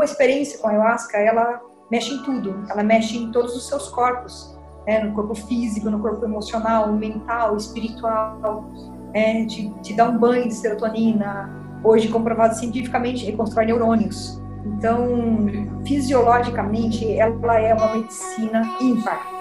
uma experiência com a ayahuasca, ela mexe em tudo, ela mexe em todos os seus corpos, né? no corpo físico, no corpo emocional, mental, espiritual, é, te, te dá um banho de serotonina, hoje comprovado cientificamente, reconstrói neurônios. Então, fisiologicamente, ela é uma medicina ímpar.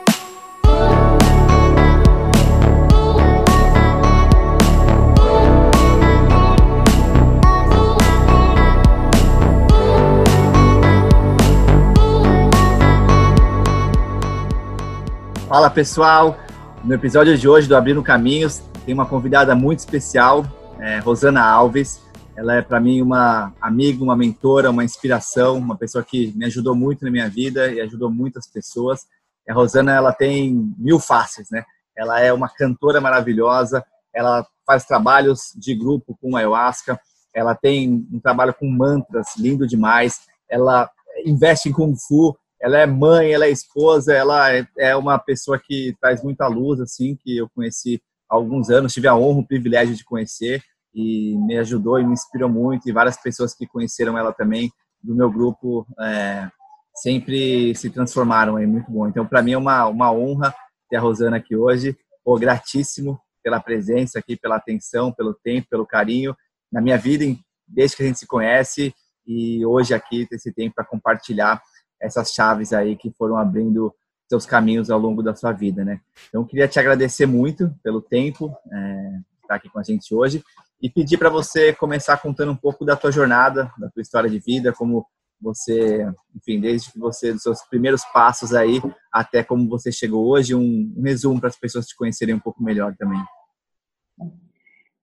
Fala pessoal, no episódio de hoje do Abrindo Caminhos tem uma convidada muito especial, é, Rosana Alves. Ela é para mim uma amiga, uma mentora, uma inspiração, uma pessoa que me ajudou muito na minha vida e ajudou muitas pessoas. A Rosana ela tem mil faces, né? Ela é uma cantora maravilhosa, ela faz trabalhos de grupo com ayahuasca, ela tem um trabalho com mantras lindo demais, ela investe em kung fu, ela é mãe, ela é esposa, ela é, é uma pessoa que traz muita luz, assim, que eu conheci há alguns anos, tive a honra, o privilégio de conhecer e me ajudou e me inspirou muito. E várias pessoas que conheceram ela também do meu grupo é, sempre se transformaram aí, muito bom. Então, para mim é uma, uma honra ter a Rosana aqui hoje, Pô, gratíssimo pela presença aqui, pela atenção, pelo tempo, pelo carinho na minha vida, desde que a gente se conhece e hoje aqui ter esse tempo para compartilhar essas chaves aí que foram abrindo seus caminhos ao longo da sua vida, né? Então, queria te agradecer muito pelo tempo é, estar aqui com a gente hoje e pedir para você começar contando um pouco da tua jornada, da tua história de vida, como você, enfim, desde que você, dos seus primeiros passos aí até como você chegou hoje, um, um resumo para as pessoas te conhecerem um pouco melhor também.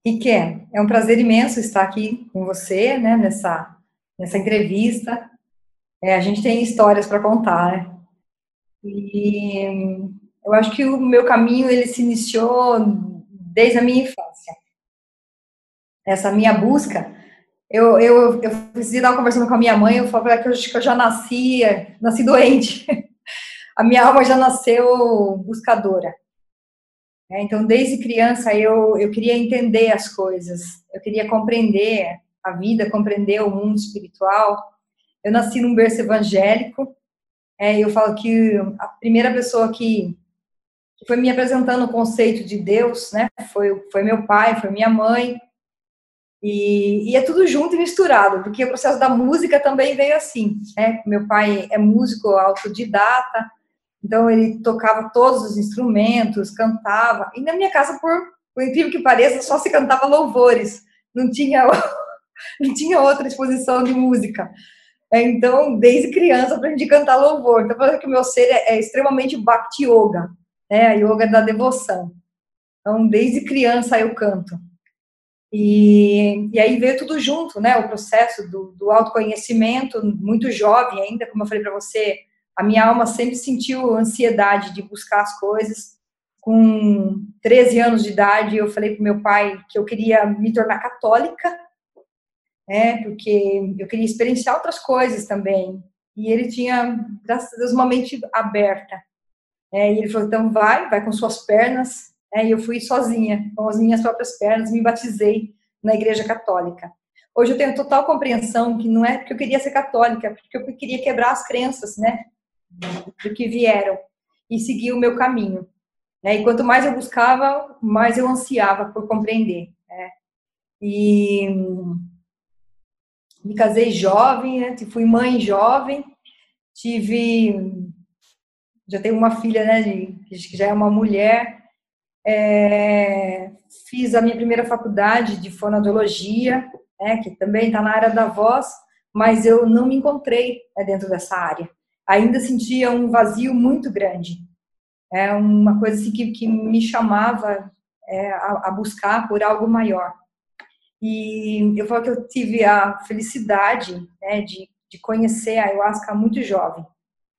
Rique, é um prazer imenso estar aqui com você, né, nessa, nessa entrevista. É, a gente tem histórias para contar, né? E eu acho que o meu caminho ele se iniciou desde a minha infância. Essa minha busca, eu eu eu estava conversando com a minha mãe, eu falei que eu, que eu já nasci, nasci doente. A minha alma já nasceu buscadora. É, então, desde criança, eu, eu queria entender as coisas, eu queria compreender a vida, compreender o mundo espiritual. Eu nasci num berço evangélico. É, eu falo que a primeira pessoa que, que foi me apresentando o conceito de Deus, né, foi, foi meu pai, foi minha mãe. E, e, é tudo junto e misturado, porque o processo da música também veio assim, né? Meu pai é músico autodidata, então ele tocava todos os instrumentos, cantava. E na minha casa, por, por incrível que pareça, só se cantava louvores, não tinha, não tinha outra exposição de música. É, então, desde criança, aprendi a cantar louvor. Então, falando que o meu ser é, é, extremamente bhakti yoga, né? a yoga da devoção. Então, desde criança eu canto. E, e aí veio tudo junto, né? O processo do, do autoconhecimento, muito jovem ainda, como eu falei para você, a minha alma sempre sentiu ansiedade de buscar as coisas. Com 13 anos de idade, eu falei para meu pai que eu queria me tornar católica, né, porque eu queria experienciar outras coisas também. E ele tinha, graças a Deus, uma mente aberta. É, e ele falou: então vai, vai com suas pernas. É, e eu fui sozinha, com as minhas próprias pernas, me batizei na Igreja Católica. Hoje eu tenho total compreensão que não é porque eu queria ser católica, é porque eu queria quebrar as crenças, né, do que vieram e seguir o meu caminho. É, e quanto mais eu buscava, mais eu ansiava por compreender. Né? E me casei jovem, né? fui mãe jovem, tive, já tenho uma filha, né, que já é uma mulher, é, fiz a minha primeira faculdade de fonoaudiologia, né, que também está na área da voz, mas eu não me encontrei né, dentro dessa área. Ainda sentia um vazio muito grande. É uma coisa assim que, que me chamava é, a, a buscar por algo maior. E eu falo que eu tive a felicidade né, de, de conhecer a ayahuasca muito jovem.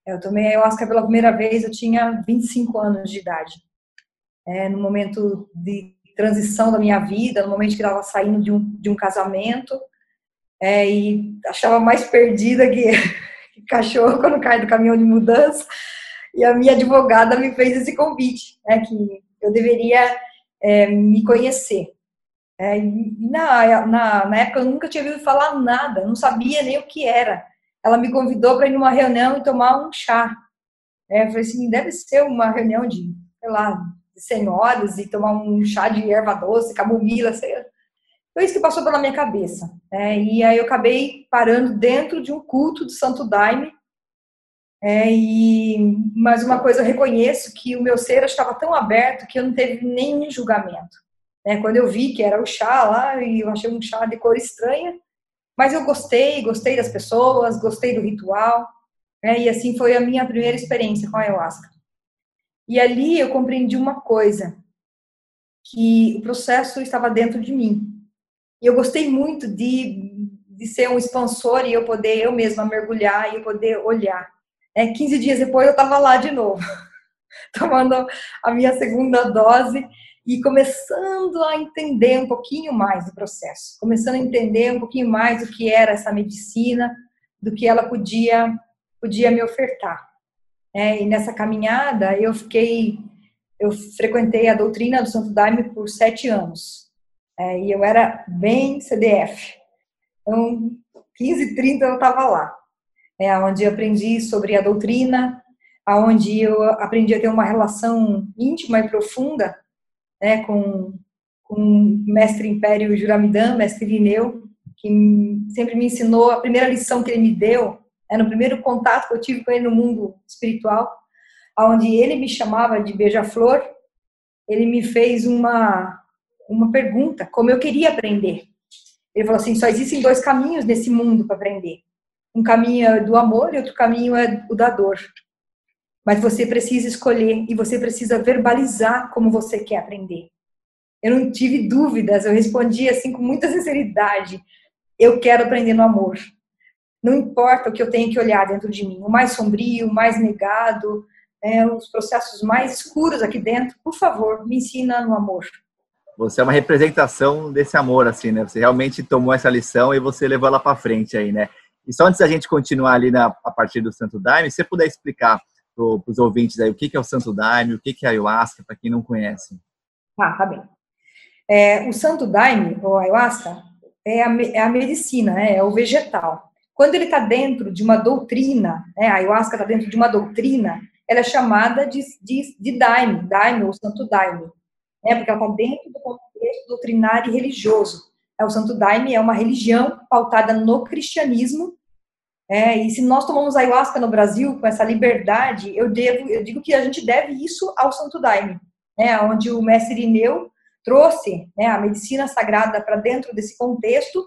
Eu tomei a ayahuasca pela primeira vez, eu tinha 25 anos de idade. É, no momento de transição da minha vida, no momento que estava saindo de um, de um casamento, é, e achava mais perdida que, que cachorro quando cai do caminhão de mudança. E a minha advogada me fez esse convite, né, que eu deveria é, me conhecer. É, na, na, na, época eu nunca tinha ouvido falar nada, não sabia nem o que era. ela me convidou para ir numa reunião e tomar um chá. É, eu falei assim, deve ser uma reunião de, sei lá, de senhoras e tomar um chá de erva doce, camomila, sei lá. Foi isso que passou pela minha cabeça. Né? E aí eu acabei parando dentro de um culto do Santo Daime. É, e mais uma coisa, eu reconheço que o meu ser estava tão aberto que eu não teve nenhum julgamento. Né? Quando eu vi que era o chá lá, e eu achei um chá de cor estranha, mas eu gostei, gostei das pessoas, gostei do ritual. Né? E assim foi a minha primeira experiência com a ayahuasca. E ali eu compreendi uma coisa, que o processo estava dentro de mim. E eu gostei muito de, de ser um expansor e eu poder eu mesma mergulhar e eu poder olhar. É, 15 dias depois eu estava lá de novo, tomando a minha segunda dose e começando a entender um pouquinho mais do processo, começando a entender um pouquinho mais do que era essa medicina, do que ela podia podia me ofertar. É, e nessa caminhada eu fiquei, eu frequentei a doutrina do Santo Daime por sete anos. É, e eu era bem CDF. Então, 15, 30 eu estava lá. É, onde eu aprendi sobre a doutrina, aonde eu aprendi a ter uma relação íntima e profunda né, com, com o mestre Império Juramidã, mestre Irineu, que sempre me ensinou, a primeira lição que ele me deu, é no primeiro contato que eu tive com ele no mundo espiritual, onde ele me chamava de beija-flor, ele me fez uma, uma pergunta, como eu queria aprender. Ele falou assim: só existem dois caminhos nesse mundo para aprender. Um caminho é do amor e outro caminho é o da dor. Mas você precisa escolher e você precisa verbalizar como você quer aprender. Eu não tive dúvidas, eu respondi assim com muita sinceridade: eu quero aprender no amor. Não importa o que eu tenho que olhar dentro de mim, o mais sombrio, o mais negado, é, os processos mais escuros aqui dentro, por favor, me ensina no amor você é uma representação desse amor, assim, né? Você realmente tomou essa lição e você levou ela para frente aí, né? E só antes da gente continuar ali na, a partir do Santo Daime, se você puder explicar para os ouvintes aí o que, que é o Santo Daime, o que, que é a Ayahuasca, para quem não conhece. Ah, tá bem. É, o Santo Daime, ou Ayahuasca, é a, é a medicina, né? é o vegetal. Quando ele está dentro de uma doutrina, né? a Ayahuasca está dentro de uma doutrina, ela é chamada de, de, de Daime, Daime ou Santo Daime né, porque ela está dentro do contexto doutrinário e religioso. É, o Santo Daime é uma religião pautada no cristianismo, é, e se nós tomamos ayahuasca no Brasil com essa liberdade, eu devo, eu digo que a gente deve isso ao Santo Daime, né, onde o mestre Irineu trouxe né, a medicina sagrada para dentro desse contexto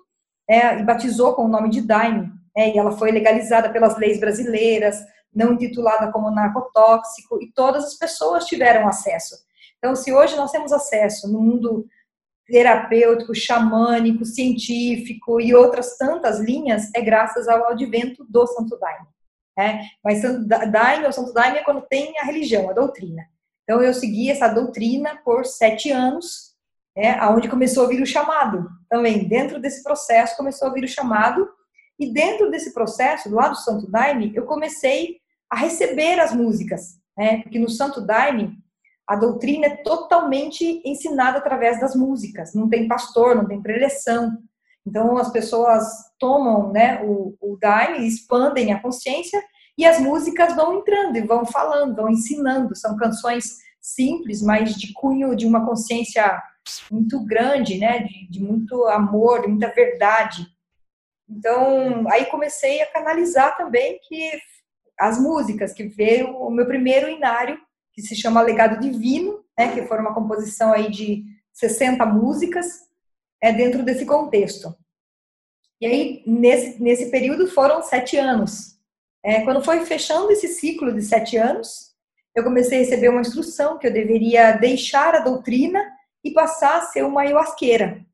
é, e batizou com o nome de Daime, é, e ela foi legalizada pelas leis brasileiras, não intitulada como narcotóxico, e todas as pessoas tiveram acesso. Então, se hoje nós temos acesso no mundo terapêutico, xamânico, científico e outras tantas linhas, é graças ao advento do Santo Daime. Né? Mas Santo Daime ou Santo Daime é quando tem a religião, a doutrina. Então, eu segui essa doutrina por sete anos, né, aonde começou a vir o chamado. Também, dentro desse processo, começou a vir o chamado. E dentro desse processo, do lado do Santo Daime, eu comecei a receber as músicas. Né? Porque no Santo Daime, a doutrina é totalmente ensinada através das músicas, não tem pastor, não tem preleção. Então as pessoas tomam né, o, o Daime, expandem a consciência e as músicas vão entrando e vão falando, vão ensinando. São canções simples, mas de cunho de uma consciência muito grande, né, de, de muito amor, de muita verdade. Então aí comecei a canalizar também que as músicas que veio o meu primeiro inário que se chama Legado Divino, né, que foi uma composição aí de 60 músicas, é dentro desse contexto. E aí, nesse, nesse período, foram sete anos. É, quando foi fechando esse ciclo de sete anos, eu comecei a receber uma instrução que eu deveria deixar a doutrina e passar a ser uma ayahuasqueira.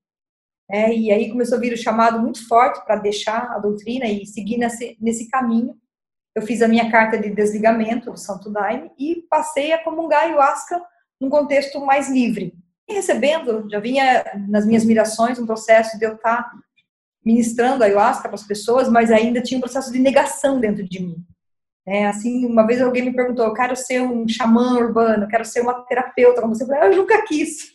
É, e aí começou a vir o chamado muito forte para deixar a doutrina e seguir nesse, nesse caminho eu fiz a minha carta de desligamento do Santo Daime e passei a comungar ayahuasca num contexto mais livre. E recebendo, já vinha nas minhas mirações um processo de eu estar ministrando ayahuasca para as pessoas, mas ainda tinha um processo de negação dentro de mim. É, assim, uma vez alguém me perguntou, eu quero ser um xamã urbano, quero ser uma terapeuta, como você falou, eu nunca quis.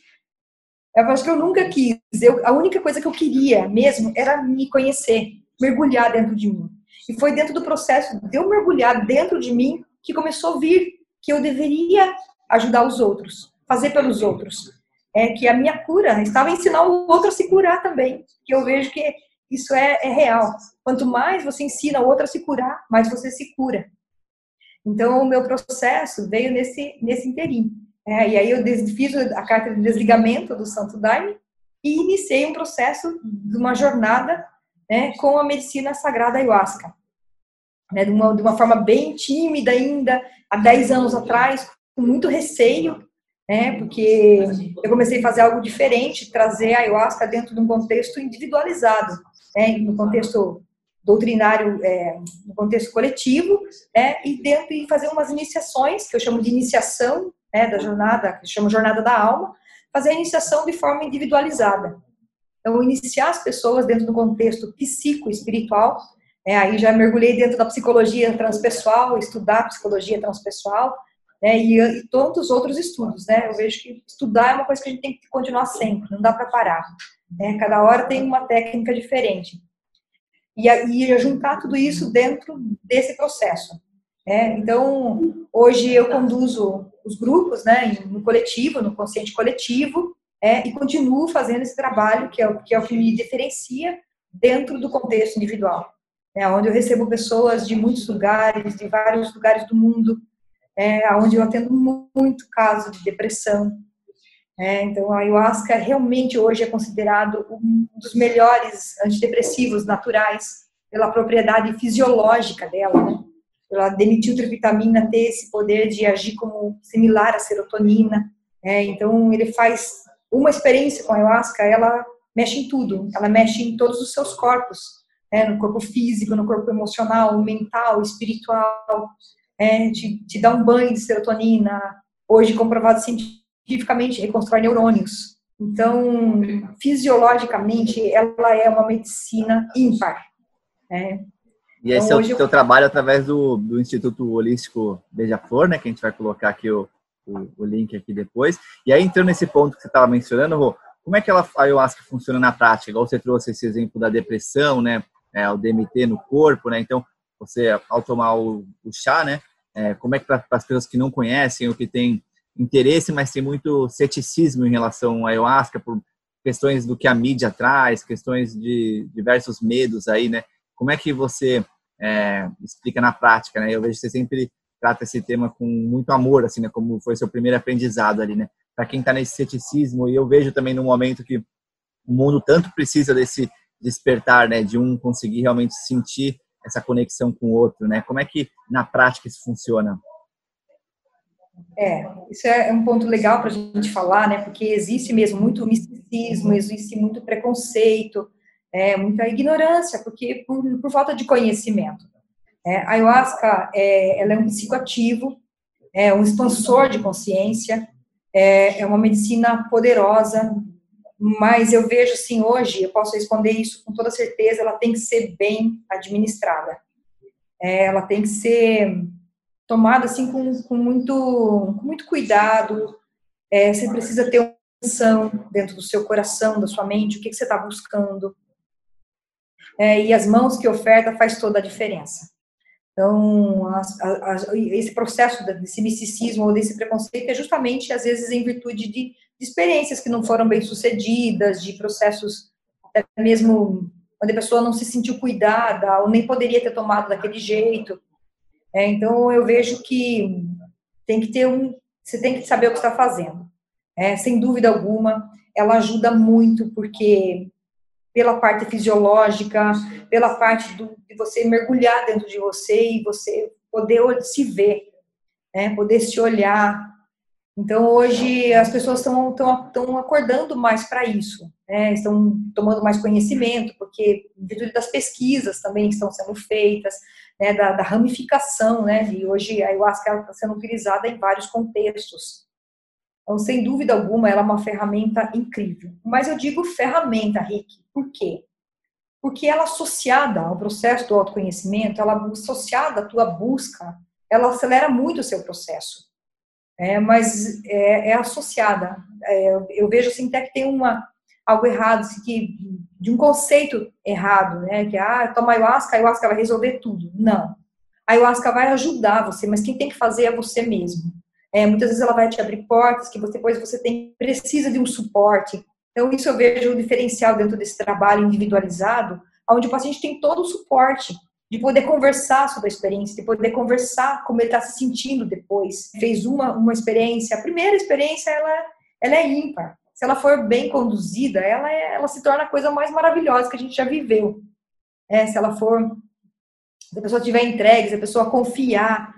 Eu acho que eu nunca quis. Eu, a única coisa que eu queria mesmo era me conhecer, mergulhar dentro de mim. E foi dentro do processo de eu mergulhar dentro de mim que começou a vir que eu deveria ajudar os outros, fazer pelos outros. É que a minha cura estava ensinar o outro a se curar também. Que eu vejo que isso é, é real. Quanto mais você ensina o outro a se curar, mais você se cura. Então, o meu processo veio nesse, nesse interim. É, e aí eu fiz a carta de desligamento do Santo Daime e iniciei um processo de uma jornada né, com a medicina sagrada ayahuasca. Né, de, uma, de uma forma bem tímida ainda, há 10 anos atrás, com muito receio, né, porque eu comecei a fazer algo diferente, trazer a ayahuasca dentro de um contexto individualizado, né, no contexto doutrinário, é, no contexto coletivo, né, e dentro e fazer umas iniciações, que eu chamo de iniciação né, da jornada, que eu chamo jornada da alma, fazer a iniciação de forma individualizada. Então, iniciar as pessoas dentro do contexto psico-espiritual, é, aí já mergulhei dentro da psicologia transpessoal, estudar psicologia transpessoal, né, e, e tantos outros estudos, né, eu vejo que estudar é uma coisa que a gente tem que continuar sempre, não dá para parar, né, cada hora tem uma técnica diferente. E, e juntar tudo isso dentro desse processo. Né? Então, hoje eu conduzo os grupos né, no coletivo, no consciente coletivo, é, e continuo fazendo esse trabalho que é, o, que é o que me diferencia dentro do contexto individual, né, onde eu recebo pessoas de muitos lugares, de vários lugares do mundo, é, onde eu atendo muito caso de depressão. É, então, a ayahuasca realmente hoje é considerado um dos melhores antidepressivos naturais pela propriedade fisiológica dela, né? pela demitiltriptamina ter esse poder de agir como similar à serotonina. É, então, ele faz uma experiência com a ayahuasca, ela mexe em tudo, ela mexe em todos os seus corpos, né, no corpo físico, no corpo emocional, mental, espiritual, é, te, te dá um banho de serotonina, hoje comprovado cientificamente, reconstrói neurônios. Então, fisiologicamente, ela é uma medicina ímpar. É, e esse então, é o seu trabalho através do, do Instituto Holístico Beija-Flor, né? Que a gente vai colocar aqui o, o, o, link aqui depois. E aí, entrando nesse ponto que você estava mencionando, Rô, como é que ela, a ayahuasca funciona na prática? Igual você trouxe esse exemplo da depressão, né? É, o DMT no corpo, né? Então, você, ao tomar o, o chá, né? É, como é que para as pessoas que não conhecem ou que têm interesse, mas tem muito ceticismo em relação à ayahuasca, por questões do que a mídia traz, questões de diversos medos aí, né? Como é que você é, explica na prática, né? Eu vejo que você sempre trata esse tema com muito amor, assim, né? Como foi seu primeiro aprendizado ali, né? Para quem está nesse ceticismo, e eu vejo também no momento que o mundo tanto precisa desse despertar, né? De um conseguir realmente sentir essa conexão com o outro, né? Como é que na prática isso funciona? É, isso é um ponto legal para a gente falar, né? Porque existe mesmo muito misticismo, existe muito preconceito, é, muita ignorância, porque por, por falta de conhecimento. É, a ayahuasca é, ela é um psicoativo, é um expansor de consciência, é, é uma medicina poderosa, mas eu vejo assim hoje, eu posso responder isso com toda certeza, ela tem que ser bem administrada. É, ela tem que ser tomada assim com, com muito, com muito cuidado. É, você precisa ter uma atenção dentro do seu coração, da sua mente, o que, que você está buscando é, e as mãos que oferta faz toda a diferença. Então, as, as, esse processo desse misticismo ou desse preconceito é justamente, às vezes, em virtude de, de experiências que não foram bem sucedidas, de processos até mesmo onde a pessoa não se sentiu cuidada ou nem poderia ter tomado daquele jeito. É, então, eu vejo que tem que ter um, você tem que saber o que está fazendo. É, sem dúvida alguma, ela ajuda muito porque pela parte fisiológica, pela parte do, de você mergulhar dentro de você e você poder se ver, né, poder se olhar. Então, hoje, as pessoas estão acordando mais para isso, né, estão tomando mais conhecimento, porque, em virtude das pesquisas também que estão sendo feitas, né, da, da, ramificação, né, e hoje a ayahuasca está sendo utilizada em vários contextos. Então, sem dúvida alguma, ela é uma ferramenta incrível. Mas eu digo ferramenta, Rick, por quê? Porque ela associada ao processo do autoconhecimento, ela associada à tua busca, ela acelera muito o seu processo. É, mas é, é associada. É, eu vejo assim até que tem uma, algo errado, que de um conceito errado, né? Que ah, toma ayahuasca, a ayahuasca vai resolver tudo. Não. A ayahuasca vai ajudar você, mas quem tem que fazer é você mesmo. É, muitas vezes ela vai te abrir portas que depois você tem precisa de um suporte. Então isso eu vejo o diferencial dentro desse trabalho individualizado, onde o paciente tem todo o suporte de poder conversar sobre a experiência, de poder conversar como ele está se sentindo depois. Fez uma, uma experiência, a primeira experiência ela, ela é ímpar. Se ela for bem conduzida, ela, é, ela se torna a coisa mais maravilhosa que a gente já viveu. É, se ela for, se a pessoa tiver entregue, se a pessoa confiar,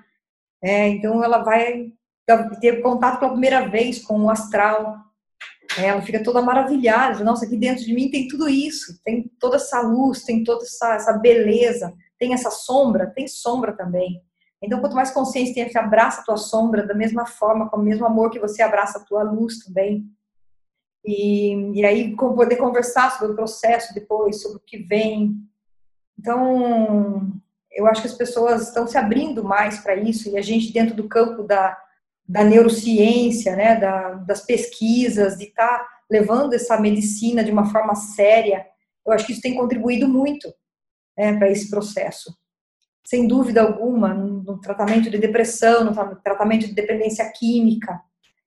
é, então ela vai ter contato pela primeira vez com o astral, ela fica toda maravilhada, nossa, aqui dentro de mim tem tudo isso, tem toda essa luz, tem toda essa, essa beleza, tem essa sombra, tem sombra também. Então, quanto mais consciência tem, você abraça a tua sombra da mesma forma, com o mesmo amor que você abraça a tua luz também. E, e aí, poder conversar sobre o processo depois, sobre o que vem. Então, eu acho que as pessoas estão se abrindo mais para isso, e a gente, dentro do campo da, da neurociência, né, da, das pesquisas, de estar tá levando essa medicina de uma forma séria, eu acho que isso tem contribuído muito né, para esse processo. Sem dúvida alguma, no tratamento de depressão, no tratamento de dependência química,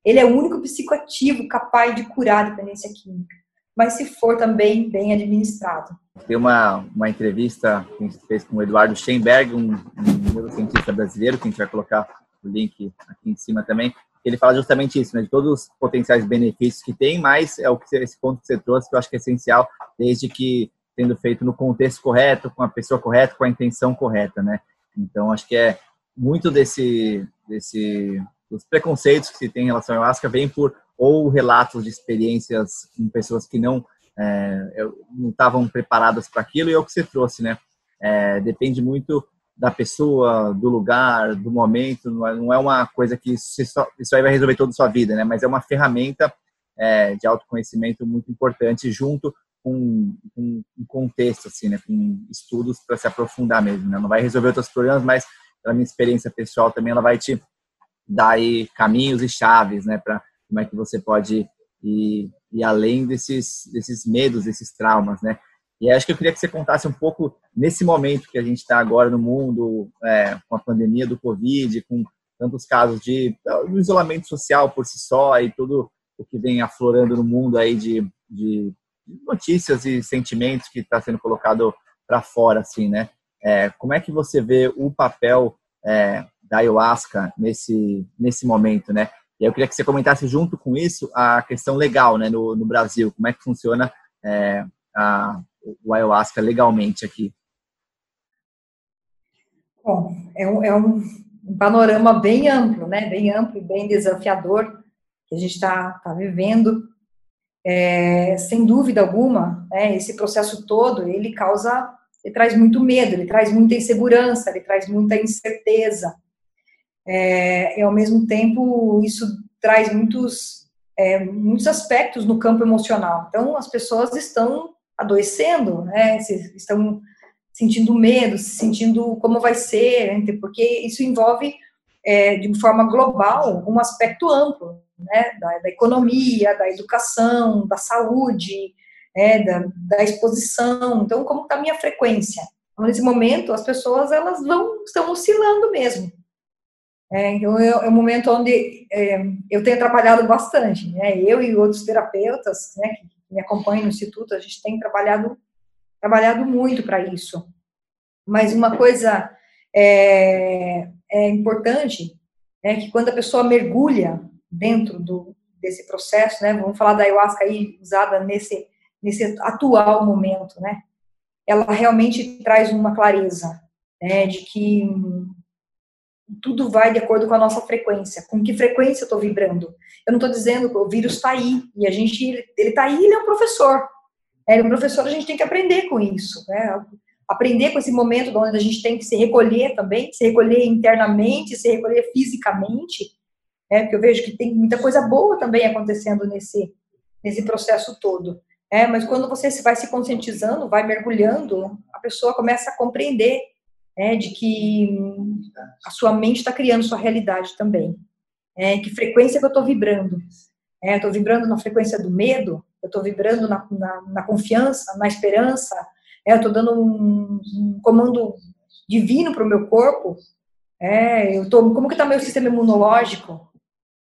ele é o único psicoativo capaz de curar a dependência química, mas se for também bem administrado. Tem uma, uma entrevista que a gente fez com o Eduardo Steinberg, um, um neurocientista brasileiro, que a gente vai colocar o link aqui em cima também. Ele fala justamente isso, né, de todos os potenciais benefícios que tem, mas é o que esse ponto que você trouxe que eu acho que é essencial, desde que sendo feito no contexto correto, com a pessoa correta, com a intenção correta, né? Então, acho que é muito desse, desse dos preconceitos que se tem em relação ao ayahuasca vem por ou relatos de experiências com pessoas que não é, não estavam preparadas para aquilo e é o que você trouxe, né? É, depende muito da pessoa, do lugar, do momento. Não é, é uma coisa que isso, aí vai resolver toda a sua vida, né? Mas é uma ferramenta é, de autoconhecimento muito importante junto com, com um contexto, assim, né, com estudos para se aprofundar mesmo. Né? Não vai resolver outros problemas, mas pela minha experiência pessoal também ela vai te dar aí caminhos e chaves, né, para como é que você pode ir, ir além desses desses medos, desses traumas, né? E acho que eu queria que você contasse um pouco nesse momento que a gente está agora no mundo, é, com a pandemia do Covid, com tantos casos de, isolamento social por si só e tudo o que vem aflorando no mundo aí de, de notícias e sentimentos que está sendo colocado para fora, assim, né? É, como é que você vê o papel é, da ayahuasca nesse, nesse momento, né? E eu queria que você comentasse junto com isso a questão legal, né, no, no Brasil. Como é que funciona é, a, o ayahuasca legalmente aqui? Bom, é um, é um, panorama bem amplo, né? Bem amplo e bem desafiador que a gente está tá vivendo é, sem dúvida alguma, né, esse processo todo, ele causa, ele traz muito medo, ele traz muita insegurança, ele traz muita incerteza. É, e, ao mesmo tempo, isso traz muitos, é, muitos aspectos no campo emocional. Então, as pessoas estão adoecendo, né, estão sentindo medo, sentindo como vai ser, né, porque isso envolve, é, de forma global, um aspecto amplo, né, da, da economia, da educação, da saúde, é, da, da, exposição. Então, como está a minha frequência? Então, nesse momento, as pessoas elas vão estão oscilando mesmo. É, então, é, é, um momento onde é, eu tenho trabalhado bastante. Né? Eu e outros terapeutas né, que me acompanham no instituto, a gente tem trabalhado trabalhado muito para isso. Mas uma coisa é, é importante é que quando a pessoa mergulha dentro do, desse processo, né? Vamos falar da ayahuasca aí usada nesse nesse atual momento, né? Ela realmente traz uma clareza, né? De que tudo vai de acordo com a nossa frequência. Com que frequência eu estou vibrando? Eu não estou dizendo que o vírus está aí e a gente ele está aí, ele é um professor. É, ele é um professor, a gente tem que aprender com isso, né? Aprender com esse momento onde a gente tem que se recolher também, se recolher internamente, se recolher fisicamente, é, porque eu vejo que tem muita coisa boa também acontecendo nesse, nesse processo todo. É, mas quando você vai se conscientizando, vai mergulhando, a pessoa começa a compreender é, de que a sua mente está criando sua realidade também. É, que frequência que eu estou vibrando? É, estou vibrando na frequência do medo? eu estou vibrando na, na, na, confiança, na esperança, é, eu estou dando um, um, comando divino para o meu corpo, eu tô, como que está meu sistema imunológico?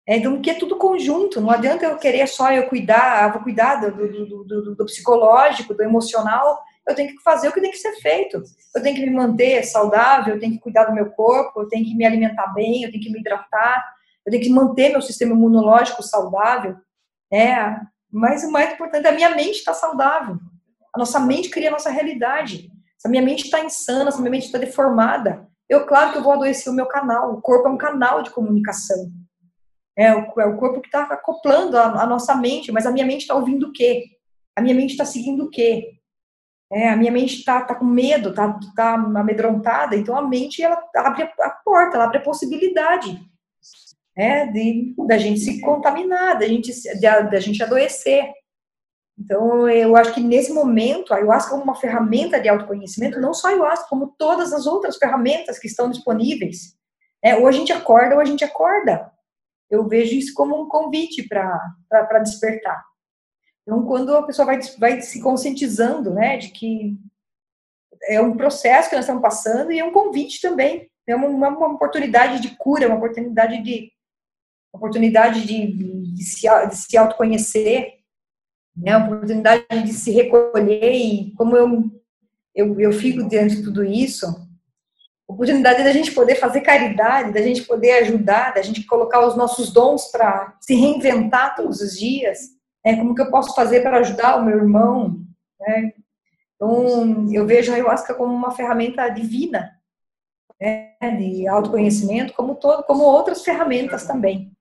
É, então, que é tudo conjunto, não adianta eu querer só eu cuidar, eu vou cuidar do, do, do, do, psicológico, do emocional, eu tenho que fazer o que tem que ser feito. Eu tenho que me manter saudável, eu tenho que cuidar do meu corpo, eu tenho que me alimentar bem, eu tenho que me hidratar, eu tenho que manter meu sistema imunológico saudável. É, mas o mais importante é a minha mente estar tá saudável. A nossa mente cria a nossa realidade. Se a minha mente está insana, se a minha mente está deformada, eu, claro que eu vou adoecer o meu canal. O corpo é um canal de comunicação. É o, é o corpo que está acoplando a, a, nossa mente, mas a minha mente está ouvindo o quê? A minha mente está seguindo o quê? É, a minha mente está tá com medo, está tá amedrontada, então a mente ela abre a porta, ela abre a possibilidade é, de da gente se contaminar, da gente, da gente adoecer. Então, eu acho que nesse momento, a ayahuasca como uma ferramenta de autoconhecimento, não só a ayahuasca, como todas as outras ferramentas que estão disponíveis. É, ou a gente acorda ou a gente acorda. Eu vejo isso como um convite para despertar. Então, quando a pessoa vai, vai se conscientizando, né, de que é um processo que nós estamos passando e é um convite também. É uma, uma oportunidade de cura, uma oportunidade de oportunidade de, de, se, de se autoconhecer, né, uma oportunidade de se recolher e como eu, eu, eu fico diante de tudo isso, oportunidade da gente poder fazer caridade, da gente poder ajudar, da gente colocar os nossos dons para se reinventar todos os dias, né, como que eu posso fazer para ajudar o meu irmão, né? Então, eu vejo a ayahuasca como uma ferramenta divina, né, de autoconhecimento, como todo, como outras ferramentas também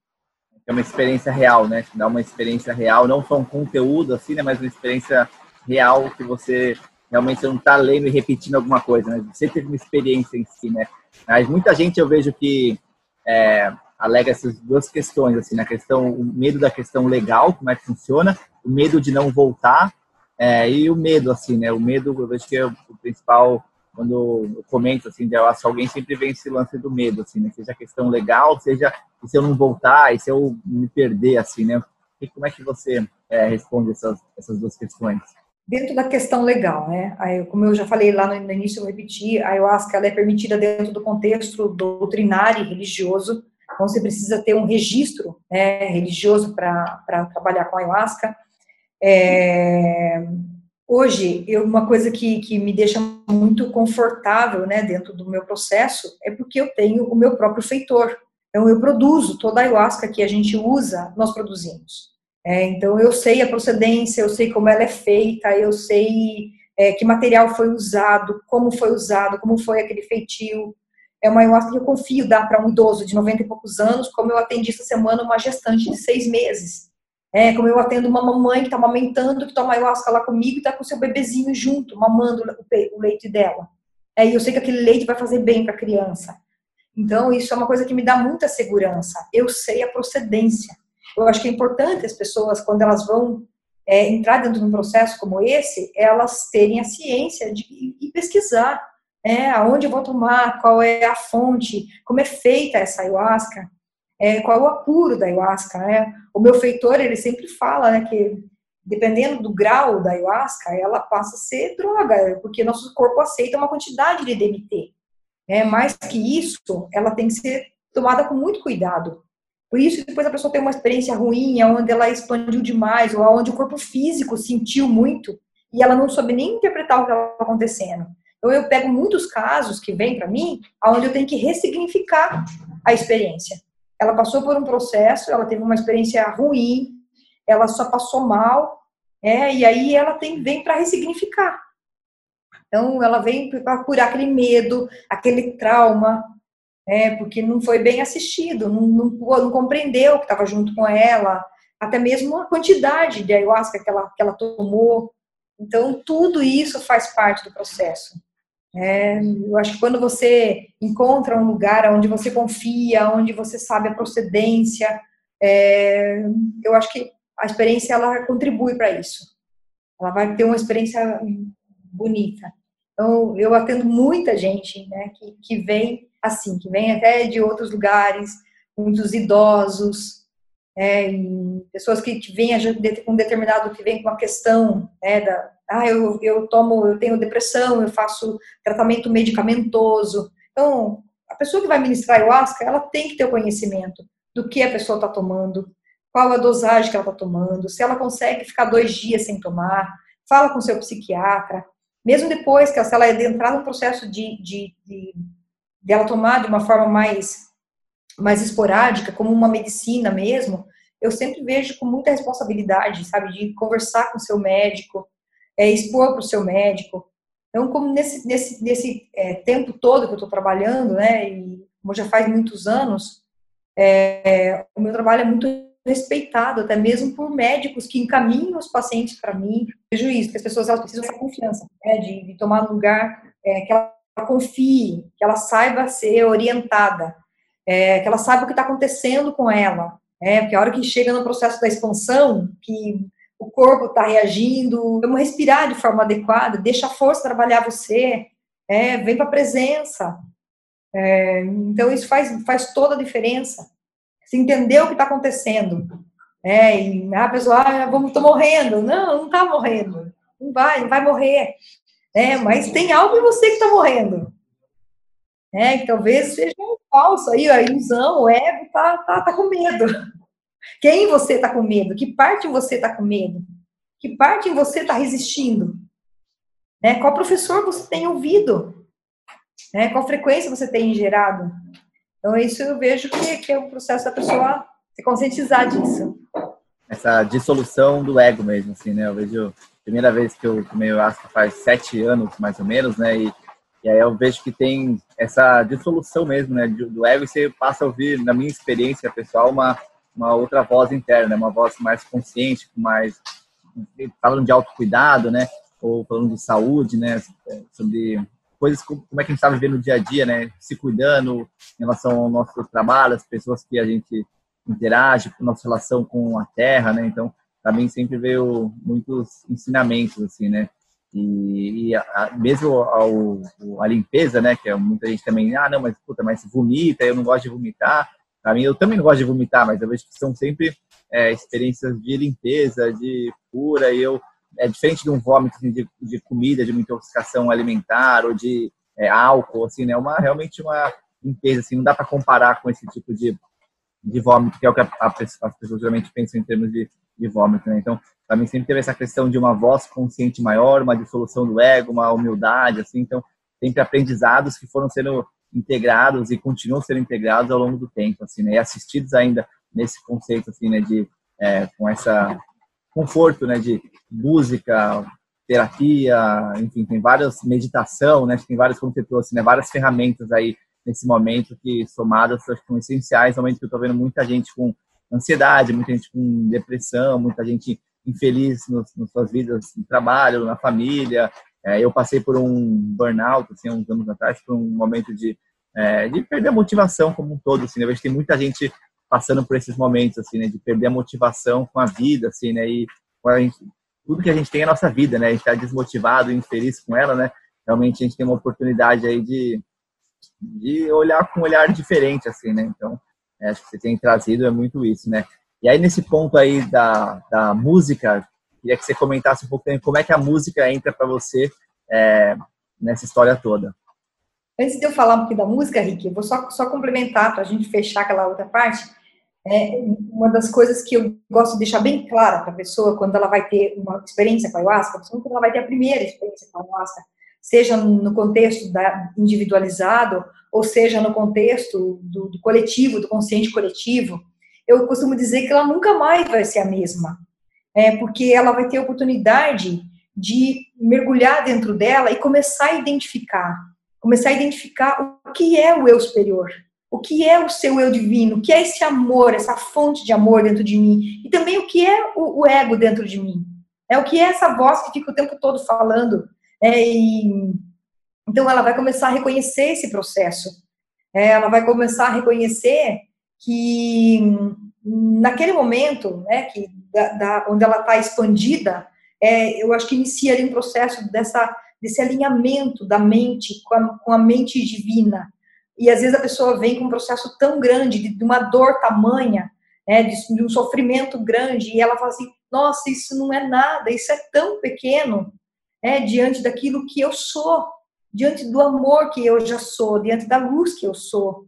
é uma experiência real, né? Dá uma experiência real, não só um conteúdo assim, né? Mas uma experiência real que você realmente não está lendo e repetindo alguma coisa, né? Você teve uma experiência em si, né? Mas muita gente eu vejo que é, alega essas duas questões, assim, na questão, o medo da questão legal, como é que funciona, o medo de não voltar é, e o medo, assim, né? O medo, eu vejo que é o principal quando eu comento assim, de ayahuasca, alguém sempre vem esse lance do medo, assim, né? Seja questão legal, seja se eu não voltar, e se eu me perder, assim, né? E como é que você é, responde essas, essas duas questões? Dentro da questão legal, né? Aí, como eu já falei lá no, início, eu repeti, a ayahuasca ela é permitida dentro do contexto doutrinário e religioso, então você precisa ter um registro né, religioso para trabalhar com ayahuasca. É, Hoje, eu, uma coisa que, que me deixa muito confortável né, dentro do meu processo é porque eu tenho o meu próprio feitor. Então, eu produzo toda a ayahuasca que a gente usa, nós produzimos. É, então, eu sei a procedência, eu sei como ela é feita, eu sei é, que material foi usado, como foi usado, como foi aquele feitio. É uma ayahuasca que eu confio dar para um idoso de 90 e poucos anos, como eu atendi essa semana uma gestante de seis meses. É, como eu atendo uma mamãe que está amamentando, que toma ayahuasca lá comigo e está com seu bebezinho junto, mamando o leite dela. É, e eu sei que aquele leite vai fazer bem para a criança. Então, isso é uma coisa que me dá muita segurança. Eu sei a procedência. Eu acho que é importante as pessoas, quando elas vão é, entrar dentro de um processo como esse, elas terem a ciência de, de pesquisar é, aonde eu vou tomar, qual é a fonte, como é feita essa ayahuasca é, qual é o apuro da ayahuasca, né? O meu feitor, ele sempre fala, né, que dependendo do grau da ayahuasca, ela passa a ser droga, porque nosso corpo aceita uma quantidade de DMT. É, mais que isso, ela tem que ser tomada com muito cuidado. Por isso, depois a pessoa tem uma experiência ruim, onde ela expandiu demais, ou onde o corpo físico sentiu muito, e ela não soube nem interpretar o que estava acontecendo. Então, eu pego muitos casos que vêm para mim, onde eu tenho que ressignificar a experiência ela passou por um processo, ela teve uma experiência ruim, ela só passou mal, é, e aí ela tem, vem para ressignificar. Então, ela vem para curar aquele medo, aquele trauma, é, porque não foi bem assistido, não, não, não compreendeu que estava junto com ela, até mesmo a quantidade de ayahuasca que ela, que ela tomou. Então, tudo isso faz parte do processo. É, eu acho que quando você encontra um lugar onde você confia, onde você sabe a procedência, é, eu acho que a experiência ela contribui para isso. Ela vai ter uma experiência bonita. Então, eu atendo muita gente né, que, que vem assim, que vem até de outros lugares, muitos idosos, é, pessoas que, vêm com um determinado, que vem com uma questão, né, da, ah, eu, eu tomo, eu tenho depressão, eu faço tratamento medicamentoso. Então, a pessoa que vai ministrar ayahuasca, ela tem que ter o conhecimento do que a pessoa está tomando, qual a dosagem que ela está tomando, se ela consegue ficar dois dias sem tomar, fala com seu psiquiatra, mesmo depois que se ela entrar no processo de, de, de, de ela tomar de uma forma mais, mais esporádica, como uma medicina mesmo, eu sempre vejo com muita responsabilidade, sabe, de conversar com seu médico, é, expor para o seu médico. Então, como nesse, nesse, nesse é, tempo todo que eu estou trabalhando, né, e como já faz muitos anos, é, o meu trabalho é muito respeitado, até mesmo por médicos que encaminham os pacientes para mim. Vejo isso, que as pessoas elas precisam dessa confiança, né, de, de, tomar um lugar é, que ela confie, que ela saiba ser orientada, é, que ela saiba o que está acontecendo com ela. É, porque a hora que chega no processo da expansão, que o corpo está reagindo, vamos respirar de forma adequada, deixa a força trabalhar você, é, vem para a presença. É, então, isso faz, faz toda a diferença. Se entender o que está acontecendo. É, e a pessoa, ah, vamos, tô morrendo. Não, não está morrendo. Não vai, não vai morrer. É, mas tem algo em você que está morrendo. É, que talvez seja um falso aí, a ilusão, o ego está tá, tá com medo. Quem você está com medo? Que parte você está com medo? Que parte você está resistindo? Né? Qual professor você tem ouvido? Né? Qual frequência você tem gerado? Então, isso eu vejo que, que é o processo da pessoa se conscientizar disso. Essa dissolução do ego mesmo, assim, né? Eu vejo, primeira vez que eu tomei faz sete anos, mais ou menos, né? E, e aí eu vejo que tem essa dissolução mesmo, né? Do ego e você passa a ouvir, na minha experiência pessoal, uma uma outra voz interna, uma voz mais consciente, mais falando de autocuidado, né? Ou falando de saúde, né? Sobre coisas como é que a gente está vivendo no dia a dia, né? Se cuidando em relação ao nosso trabalho, as pessoas que a gente interage, nossa relação com a terra, né? Então, para mim sempre veio muitos ensinamentos assim, né? E, e a, mesmo ao, a limpeza, né? Que é, muita gente também, ah, não, mas puta, mas vomita, eu não gosto de vomitar. Para mim, eu também não gosto de vomitar, mas eu vejo que são sempre é, experiências de limpeza, de cura, e eu é diferente de um vômito assim, de, de, comida, de uma intoxicação alimentar ou de é, álcool, assim, né? Uma realmente uma limpeza, assim, não dá para comparar com esse tipo de, de vômito, que é o que a, a, as pessoas geralmente pensam em termos de, de vômito, né? Então, para mim sempre teve essa questão de uma voz consciente maior, uma dissolução do ego, uma humildade, assim, então sempre aprendizados que foram sendo integrados e continuam sendo integrados ao longo do tempo, assim, né? E assistidos ainda nesse conceito, assim, né? De é, com essa conforto, né? De música, terapia, enfim, tem várias meditação, né? Tem várias, como você trouxe, né? Várias ferramentas aí nesse momento que somadas são essenciais, momento que eu estou vendo muita gente com ansiedade, muita gente com depressão, muita gente infeliz nas suas vidas, no trabalho, na família, é, eu passei por um burnout, assim, uns anos atrás, por um momento de, é, de perder a motivação como um todo, assim, né? Eu vejo que tem muita gente passando por esses momentos, assim, né? De perder a motivação com a vida, assim, né? E gente, tudo que a gente tem é a nossa vida, né? A gente está desmotivado infeliz com ela, né? Realmente a gente tem uma oportunidade aí de, de olhar com um olhar diferente, assim, né? Então, é, acho que você tem trazido é muito isso, né? E aí, nesse ponto aí da, da música, Queria que você comentasse um pouco também como é que a música entra para você é, nessa história toda. Antes de eu falar um pouquinho da música, Rick, eu vou só, só complementar para a gente fechar aquela outra parte. É, uma das coisas que eu gosto de deixar bem clara para a pessoa quando ela vai ter uma experiência com a ayahuasca, quando ela vai ter a primeira experiência com a ayahuasca, seja no contexto da, individualizado ou seja no contexto do, do coletivo, do consciente coletivo, eu costumo dizer que ela nunca mais vai ser a mesma é, porque ela vai ter a oportunidade de mergulhar dentro dela e começar a identificar, começar a identificar o que é o eu superior, o que é o seu eu divino, o que é esse amor, essa fonte de amor dentro de mim, e também o que é o, o ego dentro de mim, é o que é essa voz que fica o tempo todo falando, é, e, então ela vai começar a reconhecer esse processo, é, ela vai começar a reconhecer que naquele momento, né, que da, da onde ela está expandida, é, eu acho que inicia ali um processo dessa, desse alinhamento da mente com a, com a mente divina. E às vezes a pessoa vem com um processo tão grande, de, de uma dor tamanha, né, de, de um sofrimento grande, e ela fala assim, nossa, isso não é nada, isso é tão pequeno, é, diante daquilo que eu sou, diante do amor que eu já sou, diante da luz que eu sou.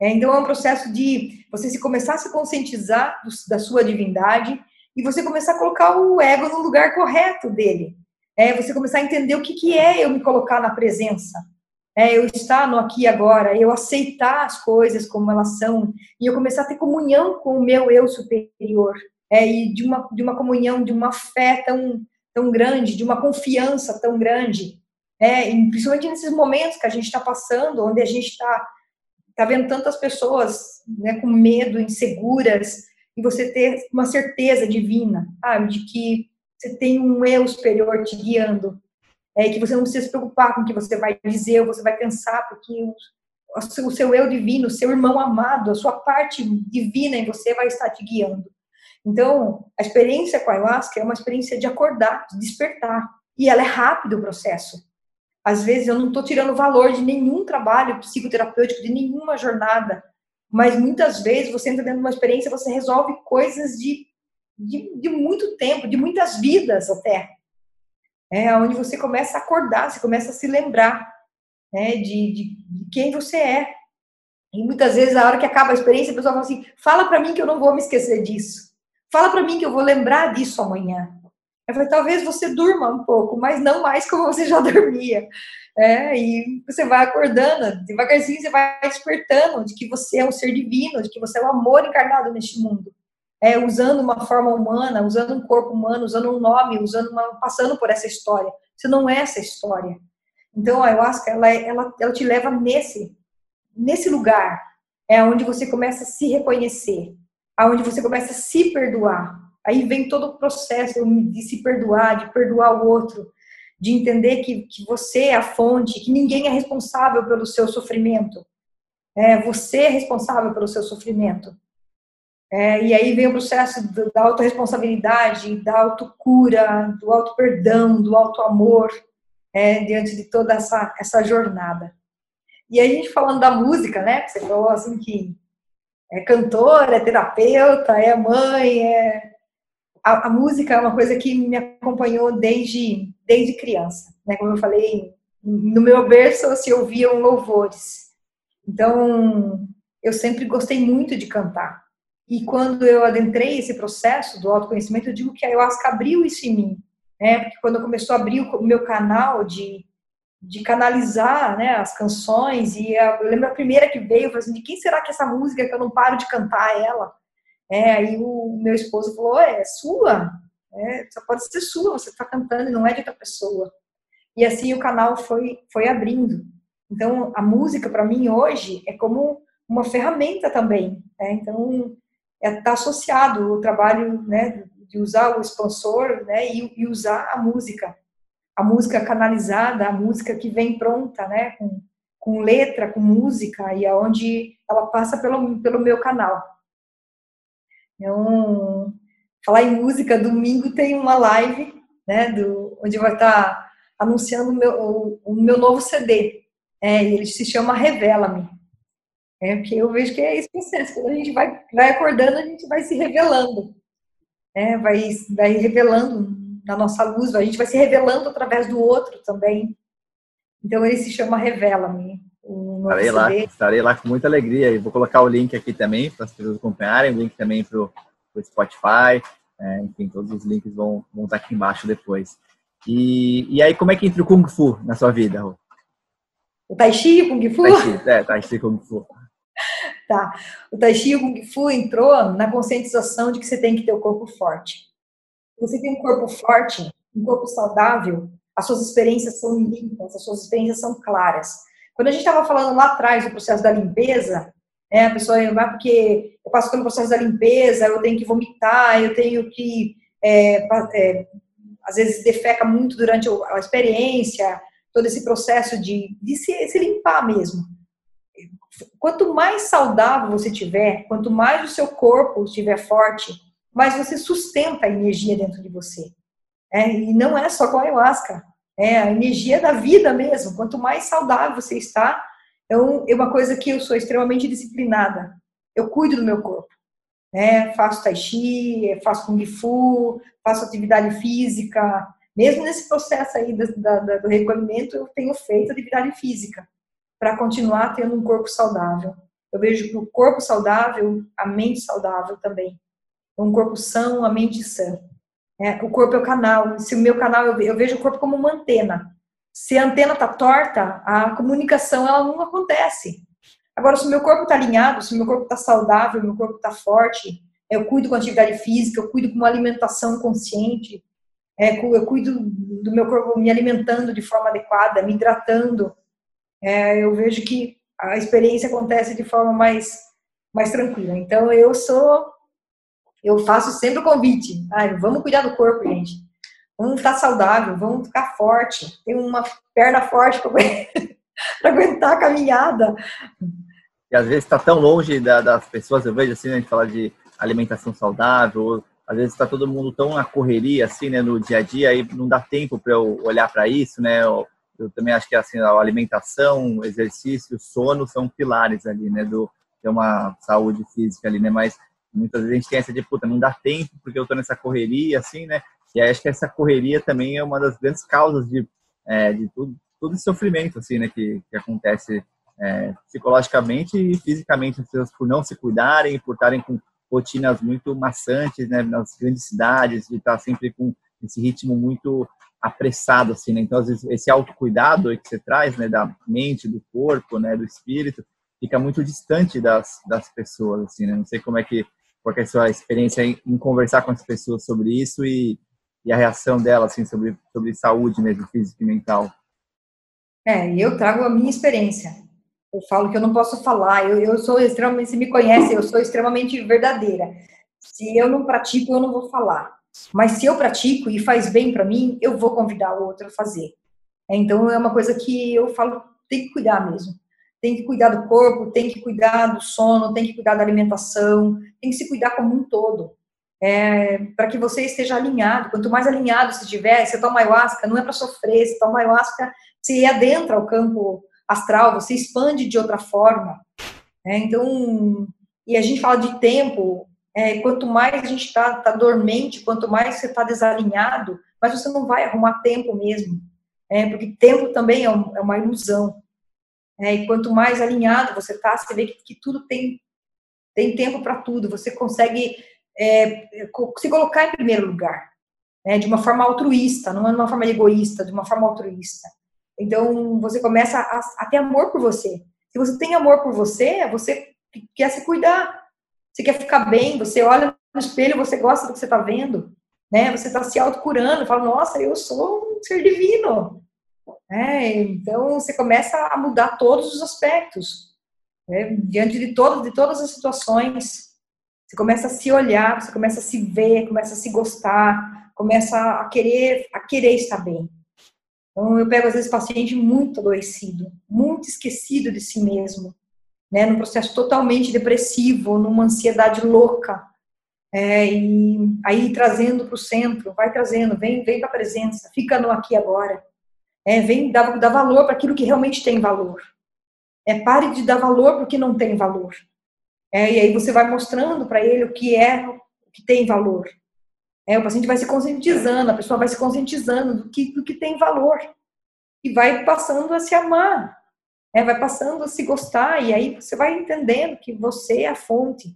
É, então, é um processo de você se começar a se conscientizar do, da sua divindade e você começar a colocar o ego no lugar correto dele. É, você começar a entender o que, que é eu me colocar na presença. É, eu estar no aqui e agora, eu aceitar as coisas como elas são, e eu começar a ter comunhão com o meu eu superior é, e de uma, de uma comunhão, de uma fé tão, tão grande, de uma confiança tão grande, é, principalmente nesses momentos que a gente está passando, onde a gente está tá vendo tantas pessoas né, com medo, inseguras, e você ter uma certeza divina, sabe, de que você tem um eu superior te guiando, é, que você não precisa se preocupar com o que você vai dizer ou você vai pensar, porque o, seu eu divino, o seu irmão amado, a sua parte divina em você vai estar te guiando. Então, a experiência com a ayahuasca é uma experiência de acordar, de despertar. E ela é rápido o processo. Às vezes eu não estou tirando valor de nenhum trabalho psicoterapêutico, de nenhuma jornada, mas muitas vezes você entra dentro de uma experiência, você resolve coisas de, de, de muito tempo, de muitas vidas até. É onde você começa a acordar, você começa a se lembrar né, de, de, de quem você é. E muitas vezes, a hora que acaba a experiência, a pessoa fala assim: fala para mim que eu não vou me esquecer disso. Fala para mim que eu vou lembrar disso amanhã. Eu falei, talvez você durma um pouco, mas não mais como você já dormia. É, e você vai acordando, devagarzinho você vai despertando de que você é um ser divino, de que você é o amor encarnado neste mundo. É, usando uma forma humana, usando um corpo humano, usando um nome, usando uma, passando por essa história. Você não é essa história. Então, a ayahuasca, ela, ela, ela te leva nesse, nesse lugar, é onde você começa a se reconhecer, aonde você começa a se perdoar. Aí vem todo o processo de se perdoar, de perdoar o outro, de entender que, que você é a fonte, que ninguém é responsável pelo seu sofrimento. É, você é responsável pelo seu sofrimento. É, e aí vem o processo da autorresponsabilidade, da autocura, do auto-perdão, do auto-amor, é, diante de toda essa, essa jornada. E aí, a gente falando da música, né? Você falou assim que é cantora, é terapeuta, é mãe, é... A, a, música é uma coisa que me acompanhou desde, desde criança, né? Como eu falei, no meu berço se ouviam louvores. Então, eu sempre gostei muito de cantar. E quando eu adentrei esse processo do autoconhecimento, eu digo que a ayahuasca abriu isso em mim, né? Porque quando começou a abrir o meu canal de de canalizar né, as canções. E eu lembro a primeira que veio, eu falei assim, de quem será que é essa música que eu não paro de cantar ela? É, aí o meu esposo falou, é, sua, é, só pode ser sua, você está cantando, não é de outra pessoa. E assim o canal foi, foi abrindo. Então, a música para mim hoje é como uma ferramenta também. Né? Então, está é, tá associado o trabalho né, de usar o expansor né, e, e usar a música a música canalizada, a música que vem pronta, né, com, com letra, com música, e aonde ela passa pelo, pelo meu canal. Então, falar em música, domingo tem uma live, né, do, onde vai estar anunciando o meu, o, o meu novo CD. É, ele se chama Revela-me. É, porque eu vejo que é esse processo. Quando a gente vai, vai acordando, a gente vai se revelando. É, vai, vai revelando na nossa luz, a gente vai se revelando através do outro também. Então ele se chama Revela-me. Estarei lá, estarei lá com muita alegria e vou colocar o link aqui também para as pessoas acompanharem, o link também para o Spotify, é, enfim, todos os links vão, vão estar aqui embaixo depois. E, e aí, como é que entra o Kung Fu na sua vida, Rô? O Tai Chi e o Kung Fu? Tai Chi, é, Tai Chi Kung Fu. Tá. O Tai Chi e o Kung Fu entrou na conscientização de que você tem que ter o corpo forte você tem um corpo forte, um corpo saudável, as suas experiências são limpas, as suas experiências são claras. Quando a gente estava falando lá atrás do processo da limpeza, né, a pessoa vai porque eu passo pelo processo da limpeza, eu tenho que vomitar, eu tenho que, é, é, às vezes, defeca muito durante a experiência, todo esse processo de, de se, se limpar mesmo. Quanto mais saudável você tiver, quanto mais o seu corpo estiver forte, mas você sustenta a energia dentro de você. É, e não é só com a ayahuasca, é a energia da vida mesmo. Quanto mais saudável você está, é, é uma coisa que eu sou extremamente disciplinada. Eu cuido do meu corpo. né? Faço tai chi, faço kung fu, faço atividade física. Mesmo nesse processo aí do, do recolhimento, eu tenho feito atividade física para continuar tendo um corpo saudável. Eu vejo que o corpo saudável, a mente saudável também. Um corpo são, a mente sã. É, o corpo é o canal. Se o meu canal, eu, vejo o corpo como uma antena. Se a antena está torta, a comunicação ela não acontece. Agora, se o meu corpo está alinhado, se o meu corpo está saudável, meu corpo está forte, eu cuido com atividade física, eu cuido com uma alimentação consciente, é, eu cuido do meu corpo me alimentando de forma adequada, me hidratando, é, eu vejo que a experiência acontece de forma mais, mais tranquila. Então, eu sou, eu faço sempre o convite, ai, vamos cuidar do corpo, gente. Vamos estar saudável, vamos ficar forte. Tem uma perna forte para aguentar a caminhada. E às vezes está tão longe da, das pessoas, eu vejo assim, né, a gente fala de alimentação saudável, às vezes está todo mundo tão na correria, assim, né, no dia a dia, aí não dá tempo para eu olhar para isso, né, eu, eu, também acho que assim, a alimentação, exercício, sono são pilares ali, né, do, ter uma saúde física ali, né, mas muitas vezes a gente tem essa de, puta, não dá tempo porque eu tô nessa correria, assim, né, e aí acho que essa correria também é uma das grandes causas de, é, de tudo, todo esse sofrimento, assim, né, que, que acontece é, psicologicamente e fisicamente, as pessoas por não se cuidarem, por estarem com rotinas muito maçantes, né, nas grandes cidades, de estar sempre com esse ritmo muito apressado, assim, né? Então, às vezes, esse autocuidado que você traz, né, da mente, do corpo, né, do espírito, fica muito distante das, das pessoas, assim, né? Não sei como é que, é a sua experiência em, em conversar com as pessoas sobre isso e, e a reação dela, assim, sobre, sobre saúde mesmo, física e mental. É, eu trago a minha experiência. Eu falo que eu não posso falar, eu, eu sou extremamente, se me conhece, eu sou extremamente verdadeira. Se eu não pratico, eu não vou falar. Mas se eu pratico e faz bem para mim, eu vou convidar o outro a fazer. Então é uma coisa que eu falo, tem que cuidar mesmo. Tem que cuidar do corpo, tem que cuidar do sono, tem que cuidar da alimentação, tem que se cuidar como um todo. É, para que você esteja alinhado. Quanto mais alinhado você estiver, você toma ayahuasca, não é para sofrer, você toma ayahuasca, você adentra o campo astral, você expande de outra forma. É, então, e a gente fala de tempo, é, quanto mais a gente está tá dormente, quanto mais você está desalinhado, mais você não vai arrumar tempo mesmo. É, porque tempo também é, um, é uma ilusão. É, e quanto mais alinhado você está, você vê que, que, tudo tem, tem tempo para tudo. Você consegue é, se colocar em primeiro lugar, né, de uma forma altruísta, não é de uma forma egoísta, de uma forma altruísta. Então, você começa a, a, ter amor por você. Se você tem amor por você, você quer se cuidar. Você quer ficar bem, você olha no espelho, você gosta do que você está vendo, né? Você está se autocurando, fala, nossa, eu sou um ser divino. É, então, você começa a mudar todos os aspectos. Né? Diante de, todo, de todas as situações, você começa a se olhar, você começa a se ver, começa a se gostar, começa a querer, a querer estar bem. Então, eu pego, às vezes, paciente muito adoecido, muito esquecido de si mesmo, né, num processo totalmente depressivo, numa ansiedade louca, é, e aí trazendo para o centro, vai trazendo, vem, vem para a presença, fica no aqui agora, é, vem dar, dar valor para aquilo que realmente tem valor. É, pare de dar valor para o que não tem valor. É, e aí você vai mostrando para ele o que é, o que tem valor. É, o paciente vai se conscientizando, a pessoa vai se conscientizando do que, do que tem valor. E vai passando a se amar, é, vai passando a se gostar, e aí você vai entendendo que você é a fonte.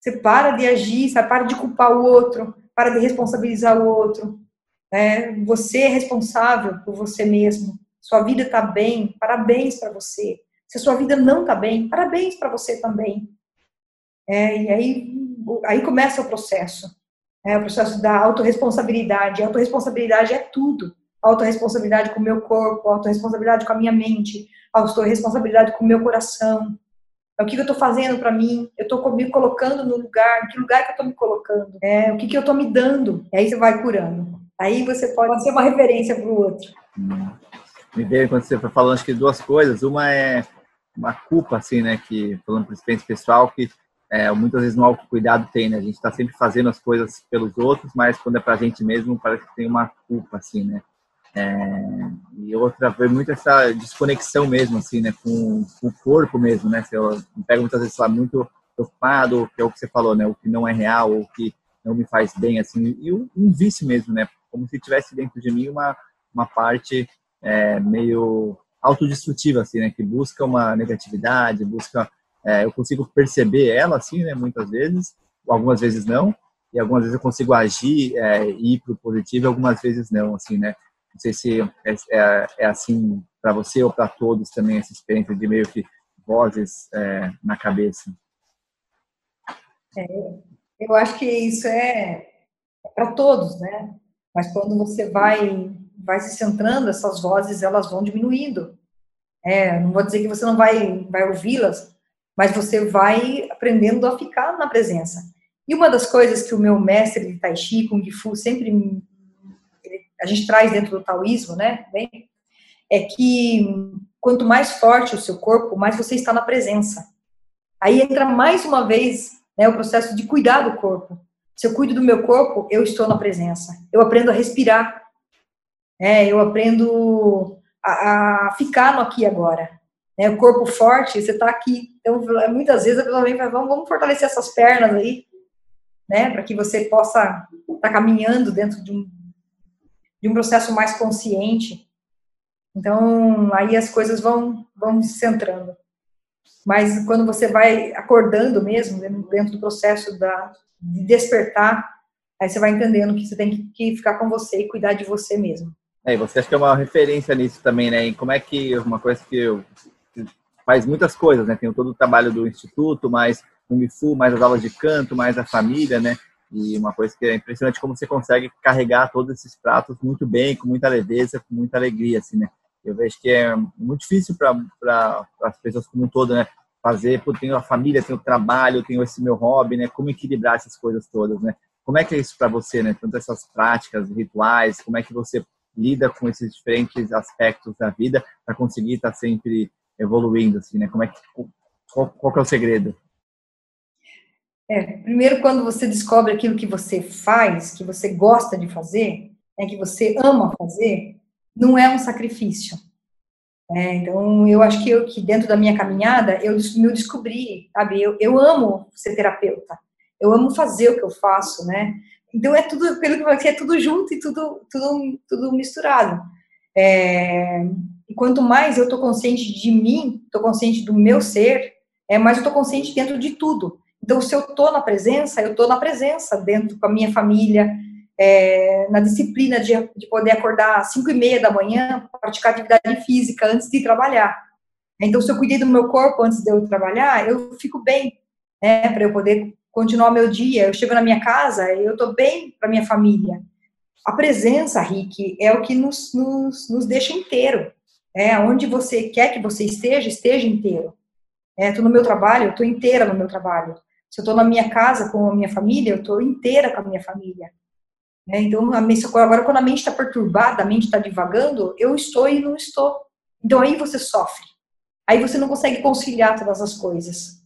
Você para de agir, você para de culpar o outro, para de responsabilizar o outro. É, você é responsável por você mesmo. Sua vida está bem, parabéns para você. Se sua vida não está bem, parabéns para você também. É, e aí, aí começa o processo. É, o processo da autorresponsabilidade. A autorresponsabilidade é tudo. Autorresponsabilidade com o meu corpo, autorresponsabilidade com a minha mente, autorresponsabilidade com o meu coração. É o que eu estou fazendo para mim? Eu estou me colocando no lugar, que lugar que eu estou me colocando? É, o que, que eu estou me dando? E aí você vai curando. Aí você pode ser uma referência para o outro. Me veio quando você foi falando, acho que duas coisas. Uma é uma culpa, assim, né? Que, falando para experiência pessoal, que é, muitas vezes no autocuidado tem, né? A gente está sempre fazendo as coisas pelos outros, mas quando é para a gente mesmo, parece que tem uma culpa, assim, né? É, e outra, ver muito essa desconexão mesmo, assim, né, com, com, o corpo mesmo, né? Eu pego muitas vezes lá muito preocupado, que é o que você falou, né? O que não é real, o que não me faz bem, assim, e um, um vício mesmo, né? Como se tivesse dentro de mim uma, uma parte é, meio autodestrutiva, assim, né? Que busca uma negatividade, busca... É, eu consigo perceber ela, assim, né? Muitas vezes, algumas vezes não, e algumas vezes eu consigo agir é, e ir para o positivo, e algumas vezes não, assim, né? Não sei se é, é, é assim para você ou para todos também essa experiência de meio que vozes é, na cabeça. É, eu acho que isso é, é para todos, né? Mas quando você vai vai se centrando, essas vozes elas vão diminuindo. É, não vou dizer que você não vai vai ouvi-las, mas você vai aprendendo a ficar na presença. E uma das coisas que o meu mestre de Tai Chi, Kung Fu, sempre a gente traz dentro do taoísmo, né, bem, é que quanto mais forte o seu corpo, mais você está na presença. Aí entra mais uma vez né, o processo de cuidar do corpo. Se eu cuido do meu corpo, eu estou na presença. Eu aprendo a respirar. É, eu aprendo a, a, ficar no aqui e agora. É, o corpo forte, você está aqui. Então, muitas vezes a pessoa vem e fala, vamos, vamos fortalecer essas pernas aí, né, para que você possa estar tá caminhando dentro de um, de um processo mais consciente. Então, aí as coisas vão, vão se centrando. Mas quando você vai acordando mesmo, dentro do processo da, de despertar, aí você vai entendendo que você tem que, ficar com você e cuidar de você mesmo. É, você acha que é uma referência nisso também, né? E como é que uma coisa que eu, faz muitas coisas, né? Tem todo o trabalho do instituto, mais o MIFU, mais as aulas de canto, mais a família, né? E uma coisa que é impressionante como você consegue carregar todos esses pratos muito bem, com muita leveza, com muita alegria, assim, né? Eu vejo que é muito difícil para as pessoas como um todo, né? Fazer, pô, tenho a família, tenho o trabalho, tenho esse meu hobby, né? Como equilibrar essas coisas todas, né? Como é que é isso para você, né? Tanto essas práticas, rituais, como é que você lida com esses diferentes aspectos da vida para conseguir estar tá sempre evoluindo, assim, né? Como é que, qual, qual que é o segredo? É, primeiro, quando você descobre aquilo que você faz, que você gosta de fazer, é que você ama fazer, não é um sacrifício. É, então, eu acho que, eu, que dentro da minha caminhada, eu me descobri, sabe? Eu, eu amo ser terapeuta, eu amo fazer o que eu faço, né? Então, é tudo, pelo que você é tudo junto e tudo, tudo, tudo misturado. É, e quanto mais eu estou consciente de mim, estou consciente do meu ser, é mais eu estou consciente dentro de tudo. Então, se eu estou na presença, eu estou na presença dentro com a minha família, é, na disciplina de, de poder acordar às 5 e meia da manhã, praticar atividade física antes de trabalhar. Então, se eu cuidei do meu corpo antes de eu trabalhar, eu fico bem, né, para eu poder continuar meu dia. Eu chego na minha casa, eu estou bem para minha família. A presença, Rick, é o que nos, nos, nos deixa inteiro. É, onde você quer que você esteja, esteja inteiro. Estou é, no meu trabalho, estou inteira no meu trabalho. Se eu estou na minha casa com a minha família, eu estou inteira com a minha família. É, então, a mente, agora, quando a mente está perturbada, a mente está divagando, eu estou e não estou. Então, aí você sofre. Aí você não consegue conciliar todas as coisas.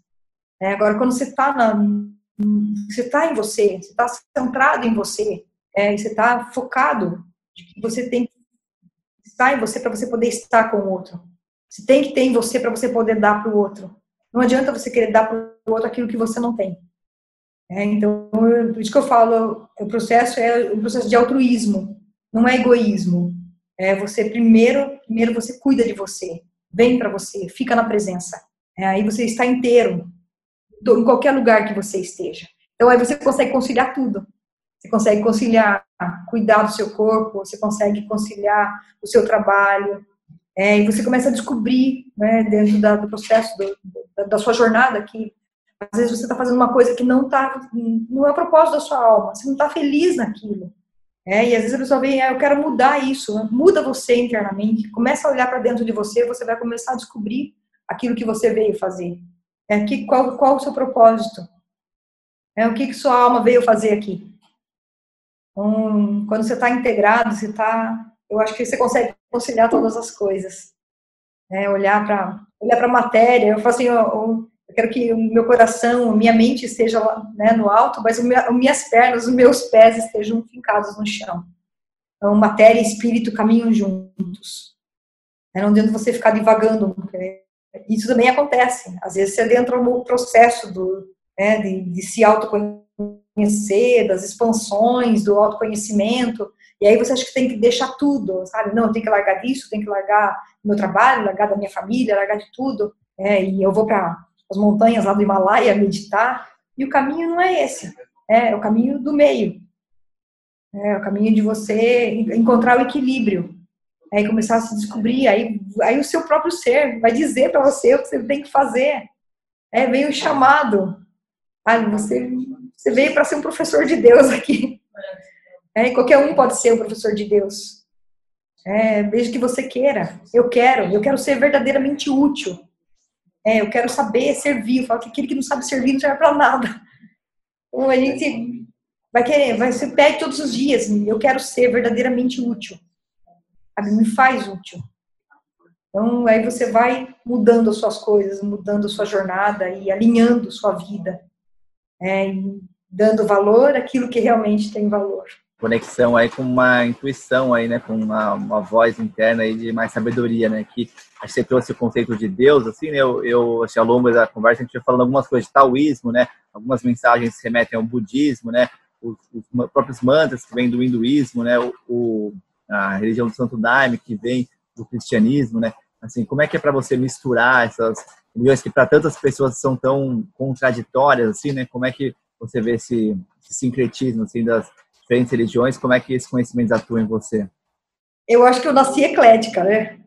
É, agora, quando você está você está em você, você está centrado em você, é, você está focado você tem que estar em você para você poder estar com o outro. Você tem que ter em você para você poder dar para o outro. Não adianta você querer dar para o outro aquilo que você não tem. É, então, por isso que eu falo, o processo é um processo de altruísmo, não é egoísmo. É você primeiro, primeiro você cuida de você, vem para você, fica na presença. É, aí você está inteiro, em qualquer lugar que você esteja. Então aí você consegue conciliar tudo. Você consegue conciliar cuidar do seu corpo, você consegue conciliar o seu trabalho, é, e você começa a descobrir, né, dentro da, do processo do, da, da sua jornada aqui, às vezes você está fazendo uma coisa que não tá, não é o propósito da sua alma, você não está feliz naquilo. É, e às vezes a pessoa vem, ah, eu quero mudar isso, muda você internamente, começa a olhar para dentro de você, você vai começar a descobrir aquilo que você veio fazer. É, que, qual, qual o seu propósito? É, o que, que sua alma veio fazer aqui? Então, quando você está integrado, você está, eu acho que você consegue conciliar todas as coisas. É, olhar para olhar a matéria, eu falo assim, eu, eu quero que o meu coração, minha mente esteja né, no alto, mas as minhas pernas, os meus pés estejam fincados no chão. Então, matéria e espírito caminham juntos. É, não adianta você ficar divagando. Isso também acontece. Às vezes você entra no processo do, né, de, de se autoconhecer, das expansões, do autoconhecimento, e aí você acha que tem que deixar tudo, sabe? Não, tem que largar disso, tem que largar meu trabalho, largar da minha família, largar de tudo, é, e eu vou para as montanhas lá do Himalaia meditar, e o caminho não é esse, é, é o caminho do meio, é o caminho de você encontrar o equilíbrio, aí começar a se descobrir, aí, aí o seu próprio ser vai dizer para você o que você tem que fazer, é, vem o chamado, ah, você, você veio para ser um professor de Deus aqui, é, qualquer um pode ser um professor de Deus. É, desde que você queira. Eu quero, eu quero ser verdadeiramente útil. É, eu quero saber servir. Eu falo que aquele que não sabe servir não serve para nada. Então a gente vai querer, vai ser pede todos os dias. Eu quero ser verdadeiramente útil. Sabe? Me faz útil. Então aí você vai mudando as suas coisas, mudando a sua jornada e alinhando sua vida, é, dando valor àquilo que realmente tem valor conexão aí com uma intuição aí, né, com uma, uma voz interna aí de mais sabedoria, né, que que você trouxe o conceito de Deus, assim, né, eu, eu acho que ao longo da conversa a gente vai falando algumas coisas de taoísmo, né, algumas mensagens se remetem ao budismo, né, os, os próprios mantras que vêm do hinduísmo, né, o, o, a religião do Santo Daime que vem do cristianismo, né, assim, como é que é para você misturar essas religiões que para tantas pessoas são tão contraditórias, assim, né, como é que você vê esse, esse sincretismo, assim, das diferentes religiões, como é que esse conhecimento atua em você? Eu acho que eu nasci eclética, né?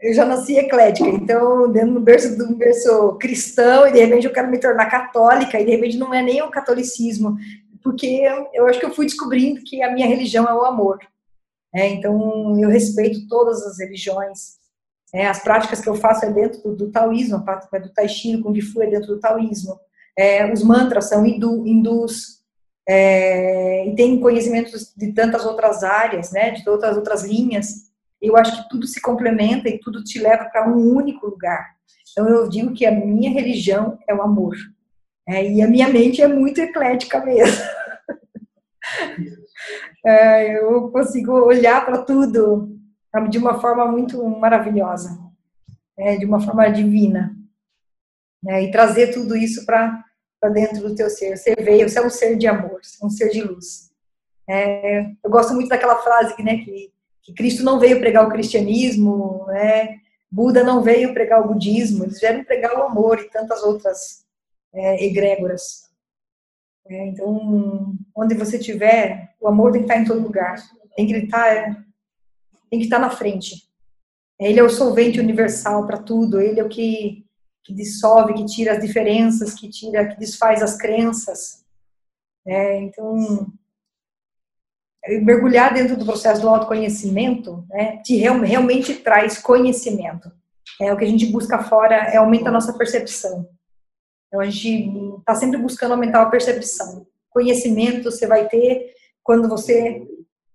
Eu já nasci eclética, então, dentro do berço, do berço cristão, e de repente eu quero me tornar católica, e de repente não é nem o catolicismo, porque eu acho que eu fui descobrindo que a minha religião é o amor. É, então, eu respeito todas as religiões. É, as práticas que eu faço é dentro do, do taoísmo, a prática do tai chi, do kung fu é dentro do taoísmo. É, os mantras são hindu, hindus, é, e tem conhecimentos de tantas outras áreas, né, de todas outras linhas. Eu acho que tudo se complementa e tudo te leva para um único lugar. Então eu digo que a minha religião é o amor. É, e a minha mente é muito eclética mesmo. é, eu consigo olhar para tudo de uma forma muito maravilhosa, é, de uma forma divina. Né, e trazer tudo isso para para dentro do teu ser. Você veio, você é um ser de amor, um ser de luz. É, eu gosto muito daquela frase né, que, que Cristo não veio pregar o cristianismo, né, Buda não veio pregar o budismo, eles vieram pregar o amor e tantas outras é, egrégoras. É, então, onde você estiver, o amor tem que estar em todo lugar, tem que estar, é, tem que estar na frente. Ele é o solvente universal para tudo, ele é o que que dissolve, que tira as diferenças, que tira, que desfaz as crenças. É, então, mergulhar dentro do processo do autoconhecimento, né, te real, realmente traz conhecimento. É o que a gente busca fora é aumenta a nossa percepção. Então a gente está sempre buscando aumentar a percepção. Conhecimento você vai ter quando você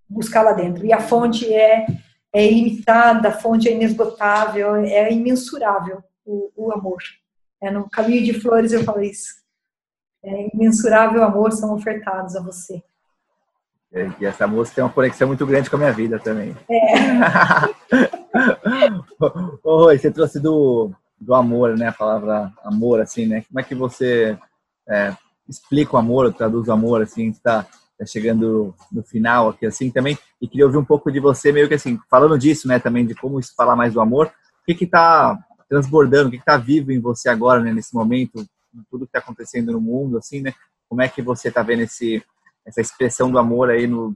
buscar lá dentro. E a fonte é é ilimitada, a fonte é inesgotável, é imensurável o, o amor. É, no caminho de flores eu falei isso. É, imensurável amor são ofertados a você. É, e essa música tem uma conexão muito grande com a minha vida também. É. Oi, você trouxe do, do amor, né? A palavra amor, assim, né? Como é que você é, explica o amor, traduz o amor, assim, está tá chegando no final aqui, assim, também. E queria ouvir um pouco de você, meio que assim, falando disso, né? Também de como falar mais do amor. O que que tá transbordando, o que está vivo em você agora, né, nesse momento, tudo que está acontecendo no mundo, assim, né? Como é que você está vendo esse, essa expressão do amor aí no,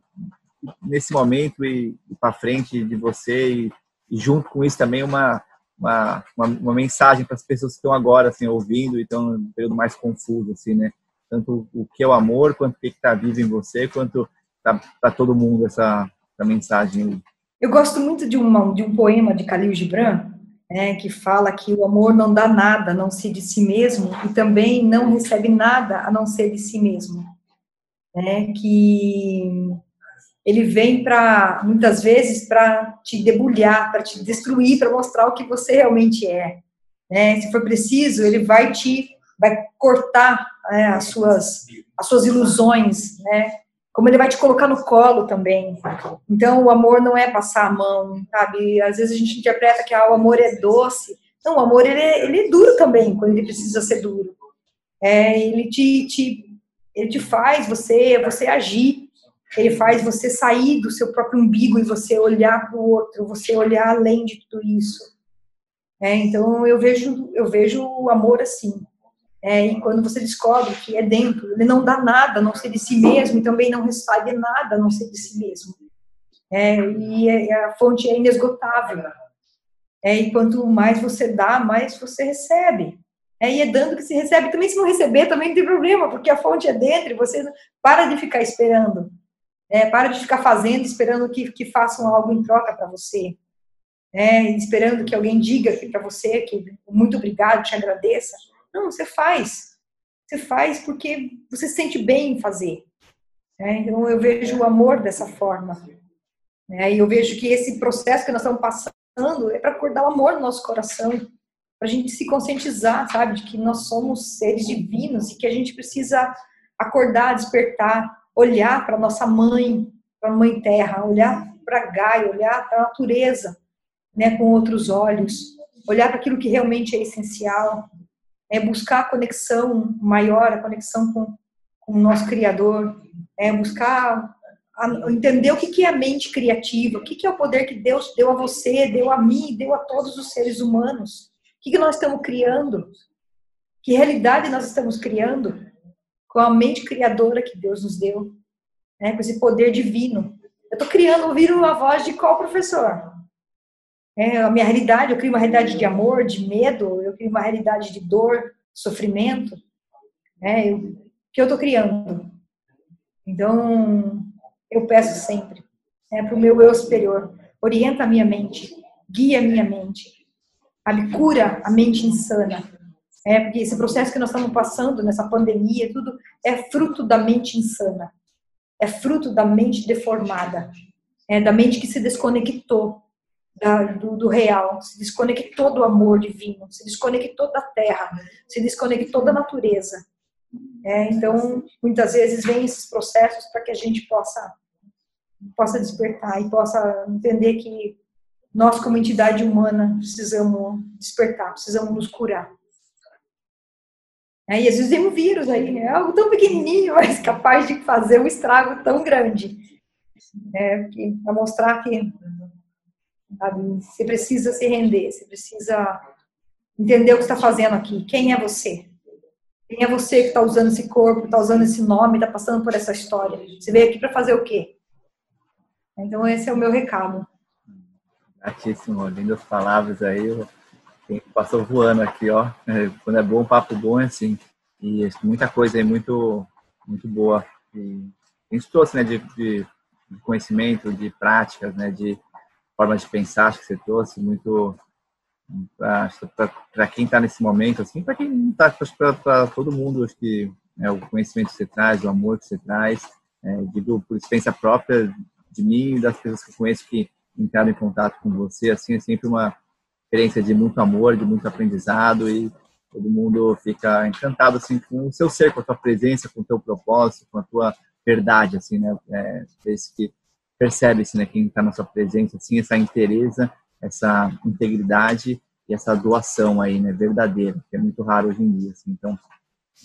nesse momento e, e para frente de você e, e, junto com isso também uma, uma, uma, uma mensagem para as pessoas que estão agora, assim, ouvindo e estão num período mais confuso, assim, né? Tanto o que é o amor, quanto o que está vivo em você, quanto para todo mundo essa, essa mensagem. Eu gosto muito de, uma, de um poema de Khalil Gibran, né, que fala que o amor não dá nada não ser de si mesmo e também não recebe nada a não ser de si mesmo. Né, que ele vem para, muitas vezes, para te debulhar, para te destruir, para mostrar o que você realmente é. Né? Se for preciso, ele vai te, vai cortar né, as, suas, as suas ilusões, né? Como ele vai te colocar no colo também. Então, o amor não é passar a mão, sabe? Às vezes a gente interpreta que ah, o amor é doce. Não, o amor ele é, ele é duro também, quando ele precisa ser duro. É, ele te, te, ele te faz você, você agir, ele faz você sair do seu próprio umbigo e você olhar para o outro, você olhar além de tudo isso. É, então eu vejo, eu vejo o amor assim. É, e quando você descobre que é dentro, ele não dá nada a não ser de si mesmo e também não recebe nada a não ser de si mesmo. É, e é, a fonte é inesgotável. É, e quanto mais você dá, mais você recebe. É, e é dando que se recebe. Também se não receber, também não tem problema, porque a fonte é dentro e você para de ficar esperando. É, para de ficar fazendo, esperando que, que façam algo em troca para você. É, esperando que alguém diga para você que muito obrigado, te agradeça. Não, você faz. Você faz porque você se sente bem em fazer. É, então eu vejo o amor dessa forma. É, e eu vejo que esse processo que nós estamos passando é para acordar o amor no nosso coração, para a gente se conscientizar, sabe, de que nós somos seres divinos e que a gente precisa acordar, despertar, olhar para nossa mãe, para a mãe terra, olhar para Gaia, olhar para a natureza, né, com outros olhos, olhar para aquilo que realmente é essencial, é buscar a conexão maior, a conexão com, com o nosso Criador, é buscar a, entender o que, que é a mente criativa, o que, que é o poder que Deus deu a você, deu a mim, deu a todos os seres humanos. O que, que nós estamos criando? Que realidade nós estamos criando com a mente criadora que Deus nos deu, né, com esse poder divino. Eu estou criando, ouvindo a voz de qual professor? É, a minha realidade, eu crio uma realidade de amor, de medo, eu crio uma realidade de dor, sofrimento. É, eu, que eu estou criando. Então, eu peço sempre é, para o meu eu superior, orienta a minha mente, guia a minha mente, sabe? cura a mente insana. É, porque esse processo que nós estamos passando nessa pandemia, tudo é fruto da mente insana, é fruto da mente deformada, é da mente que se desconectou da, do, do, real, se desconectou do amor divino, se desconectou da terra, se desconectou da natureza. É, então, muitas vezes vem esses processos para que a gente possa possa despertar e possa entender que nós, como entidade humana, precisamos despertar, precisamos nos curar. É, e às vezes vem um vírus aí, é algo tão pequenininho, mas capaz de fazer um estrago tão grande. É, para mostrar que sabe, você precisa se render, você precisa entender o que está fazendo aqui. Quem é você? Quem é você que está usando esse corpo, está usando esse nome, está passando por essa história? Você veio aqui para fazer o quê? Então, esse é o meu recado. Gratíssimo, lindas palavras aí. Passou voando aqui, ó. É, quando é bom, papo bom é assim. E muita coisa aí, muito, muito boa. E a gente trouxe, né, de, de conhecimento, de práticas, né, de forma de pensar, acho que você trouxe muito para quem está nesse momento, assim, para quem não está, para todo mundo, acho que é, o conhecimento que você traz, o amor que você traz, é, digo por experiência própria, de mim e das pessoas que conheço que entraram em contato com você, assim, é sempre uma experiência de muito amor, de muito aprendizado e todo mundo fica encantado, assim, com o seu ser, com a tua presença, com o teu propósito, com a tua verdade, assim, né? É, esse que percebe-se, né, quem está na sua presença, assim, essa interesa, essa integridade e essa doação aí, né, verdadeira, que é muito raro hoje em dia, assim. Então,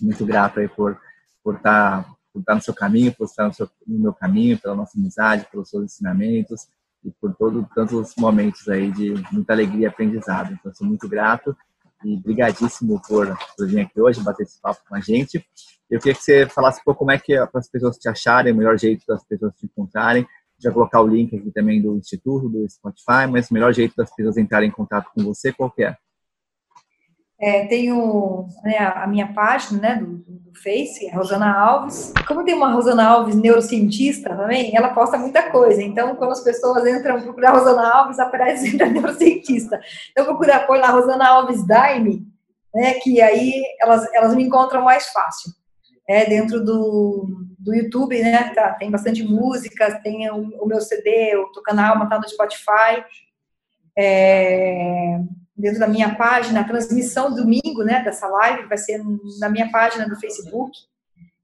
muito grato aí por por estar tá por estar no seu caminho, por estar no, seu, no meu caminho, pela nossa amizade, pelos seus ensinamentos e por todo, tantos momentos aí de muita alegria e aprendizado. Então, sou muito grato e brigadíssimo por, por vir aqui hoje, bater esse papo com a gente. Eu queria que você falasse um pouco como é que é para as pessoas te acharem, o melhor jeito das pessoas te encontrarem. Já colocar o link aqui também do Instituto, do Spotify, mas o melhor jeito das pessoas entrarem em contato com você, qual é? É, tenho né, a minha página né, do, do Face, a Rosana Alves. Como tem uma Rosana Alves neurocientista também, ela posta muita coisa. Então, quando as pessoas entram procurar Rosana Alves, aparece a neurocientista. Então, procura pôr lá Rosana Alves Daime, né, que aí elas, elas me encontram mais fácil. É, dentro do, do YouTube, né, tá, tem bastante música, tem o, o meu CD, o canal, tá no Spotify. É, dentro da minha página, a transmissão domingo, né, dessa live vai ser na minha página do Facebook,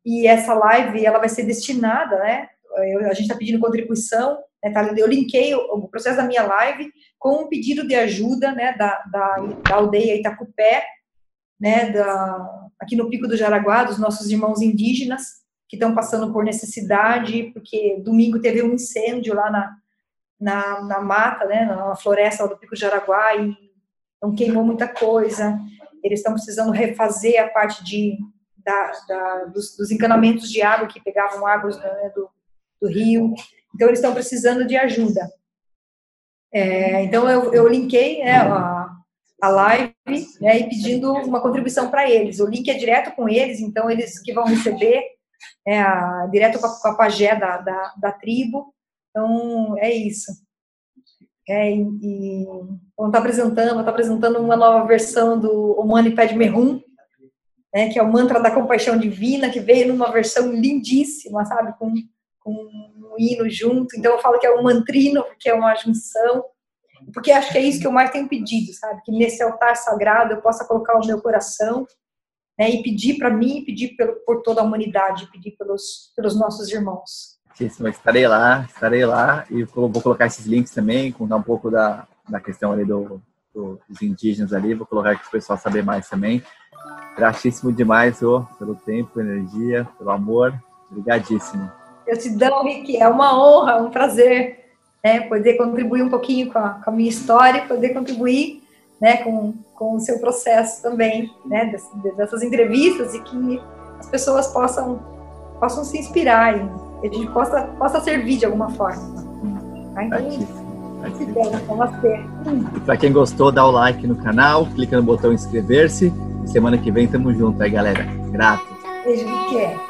e essa live, ela vai ser destinada, né, eu, a gente está pedindo contribuição, né, tá, eu linkei o, o, processo da minha live com um pedido de ajuda, né, da, da, da aldeia Itacupé, né, da, aqui no Pico do Jaraguá, dos nossos irmãos indígenas, que estão passando por necessidade, porque domingo teve um incêndio lá na, na, na mata, né, na floresta do Pico do Jaraguá, e então queimou muita coisa. Eles estão precisando refazer a parte de, da, da, dos, dos, encanamentos de água que pegavam águas né, do, do rio. Então, eles estão precisando de ajuda. É, então, eu, eu linkei né, a, a live né, e pedindo uma contribuição para eles. O link é direto com eles, então eles que vão receber é, direto com a, com a pajé da, da, da, tribo. Então, é isso. É, e, então, está apresentando, tá apresentando uma nova versão do Omani Pad Merum, né, que é o mantra da compaixão divina, que veio numa versão lindíssima, sabe, com, com um hino junto. Então, eu falo que é um mantrino, porque é uma junção porque acho que é isso que eu mais tenho pedido, sabe? Que nesse altar sagrado eu possa colocar o meu coração né, e pedir para mim, pedir pelo, por toda a humanidade, pedir pelos, pelos nossos irmãos. Sim, estarei lá, estarei lá e vou colocar esses links também, contar um pouco da, da questão ali do, do dos indígenas ali, vou colocar aqui para o pessoal saber mais também. Gratíssimo demais oh, pelo tempo, energia, pelo amor. Obrigadíssimo. Gratidão, Rick. É uma honra, um prazer né, poder contribuir um pouquinho com a, com a minha história, poder contribuir né, com, com o seu processo também, né, dessas, entrevistas e que as pessoas possam, possam se inspirar e a gente possa, possa servir de alguma forma. Tá? Então, E para quem gostou, dá o like no canal, clica no botão inscrever-se. Semana que vem tamo junto aí, galera. Grato. Beijo, que é.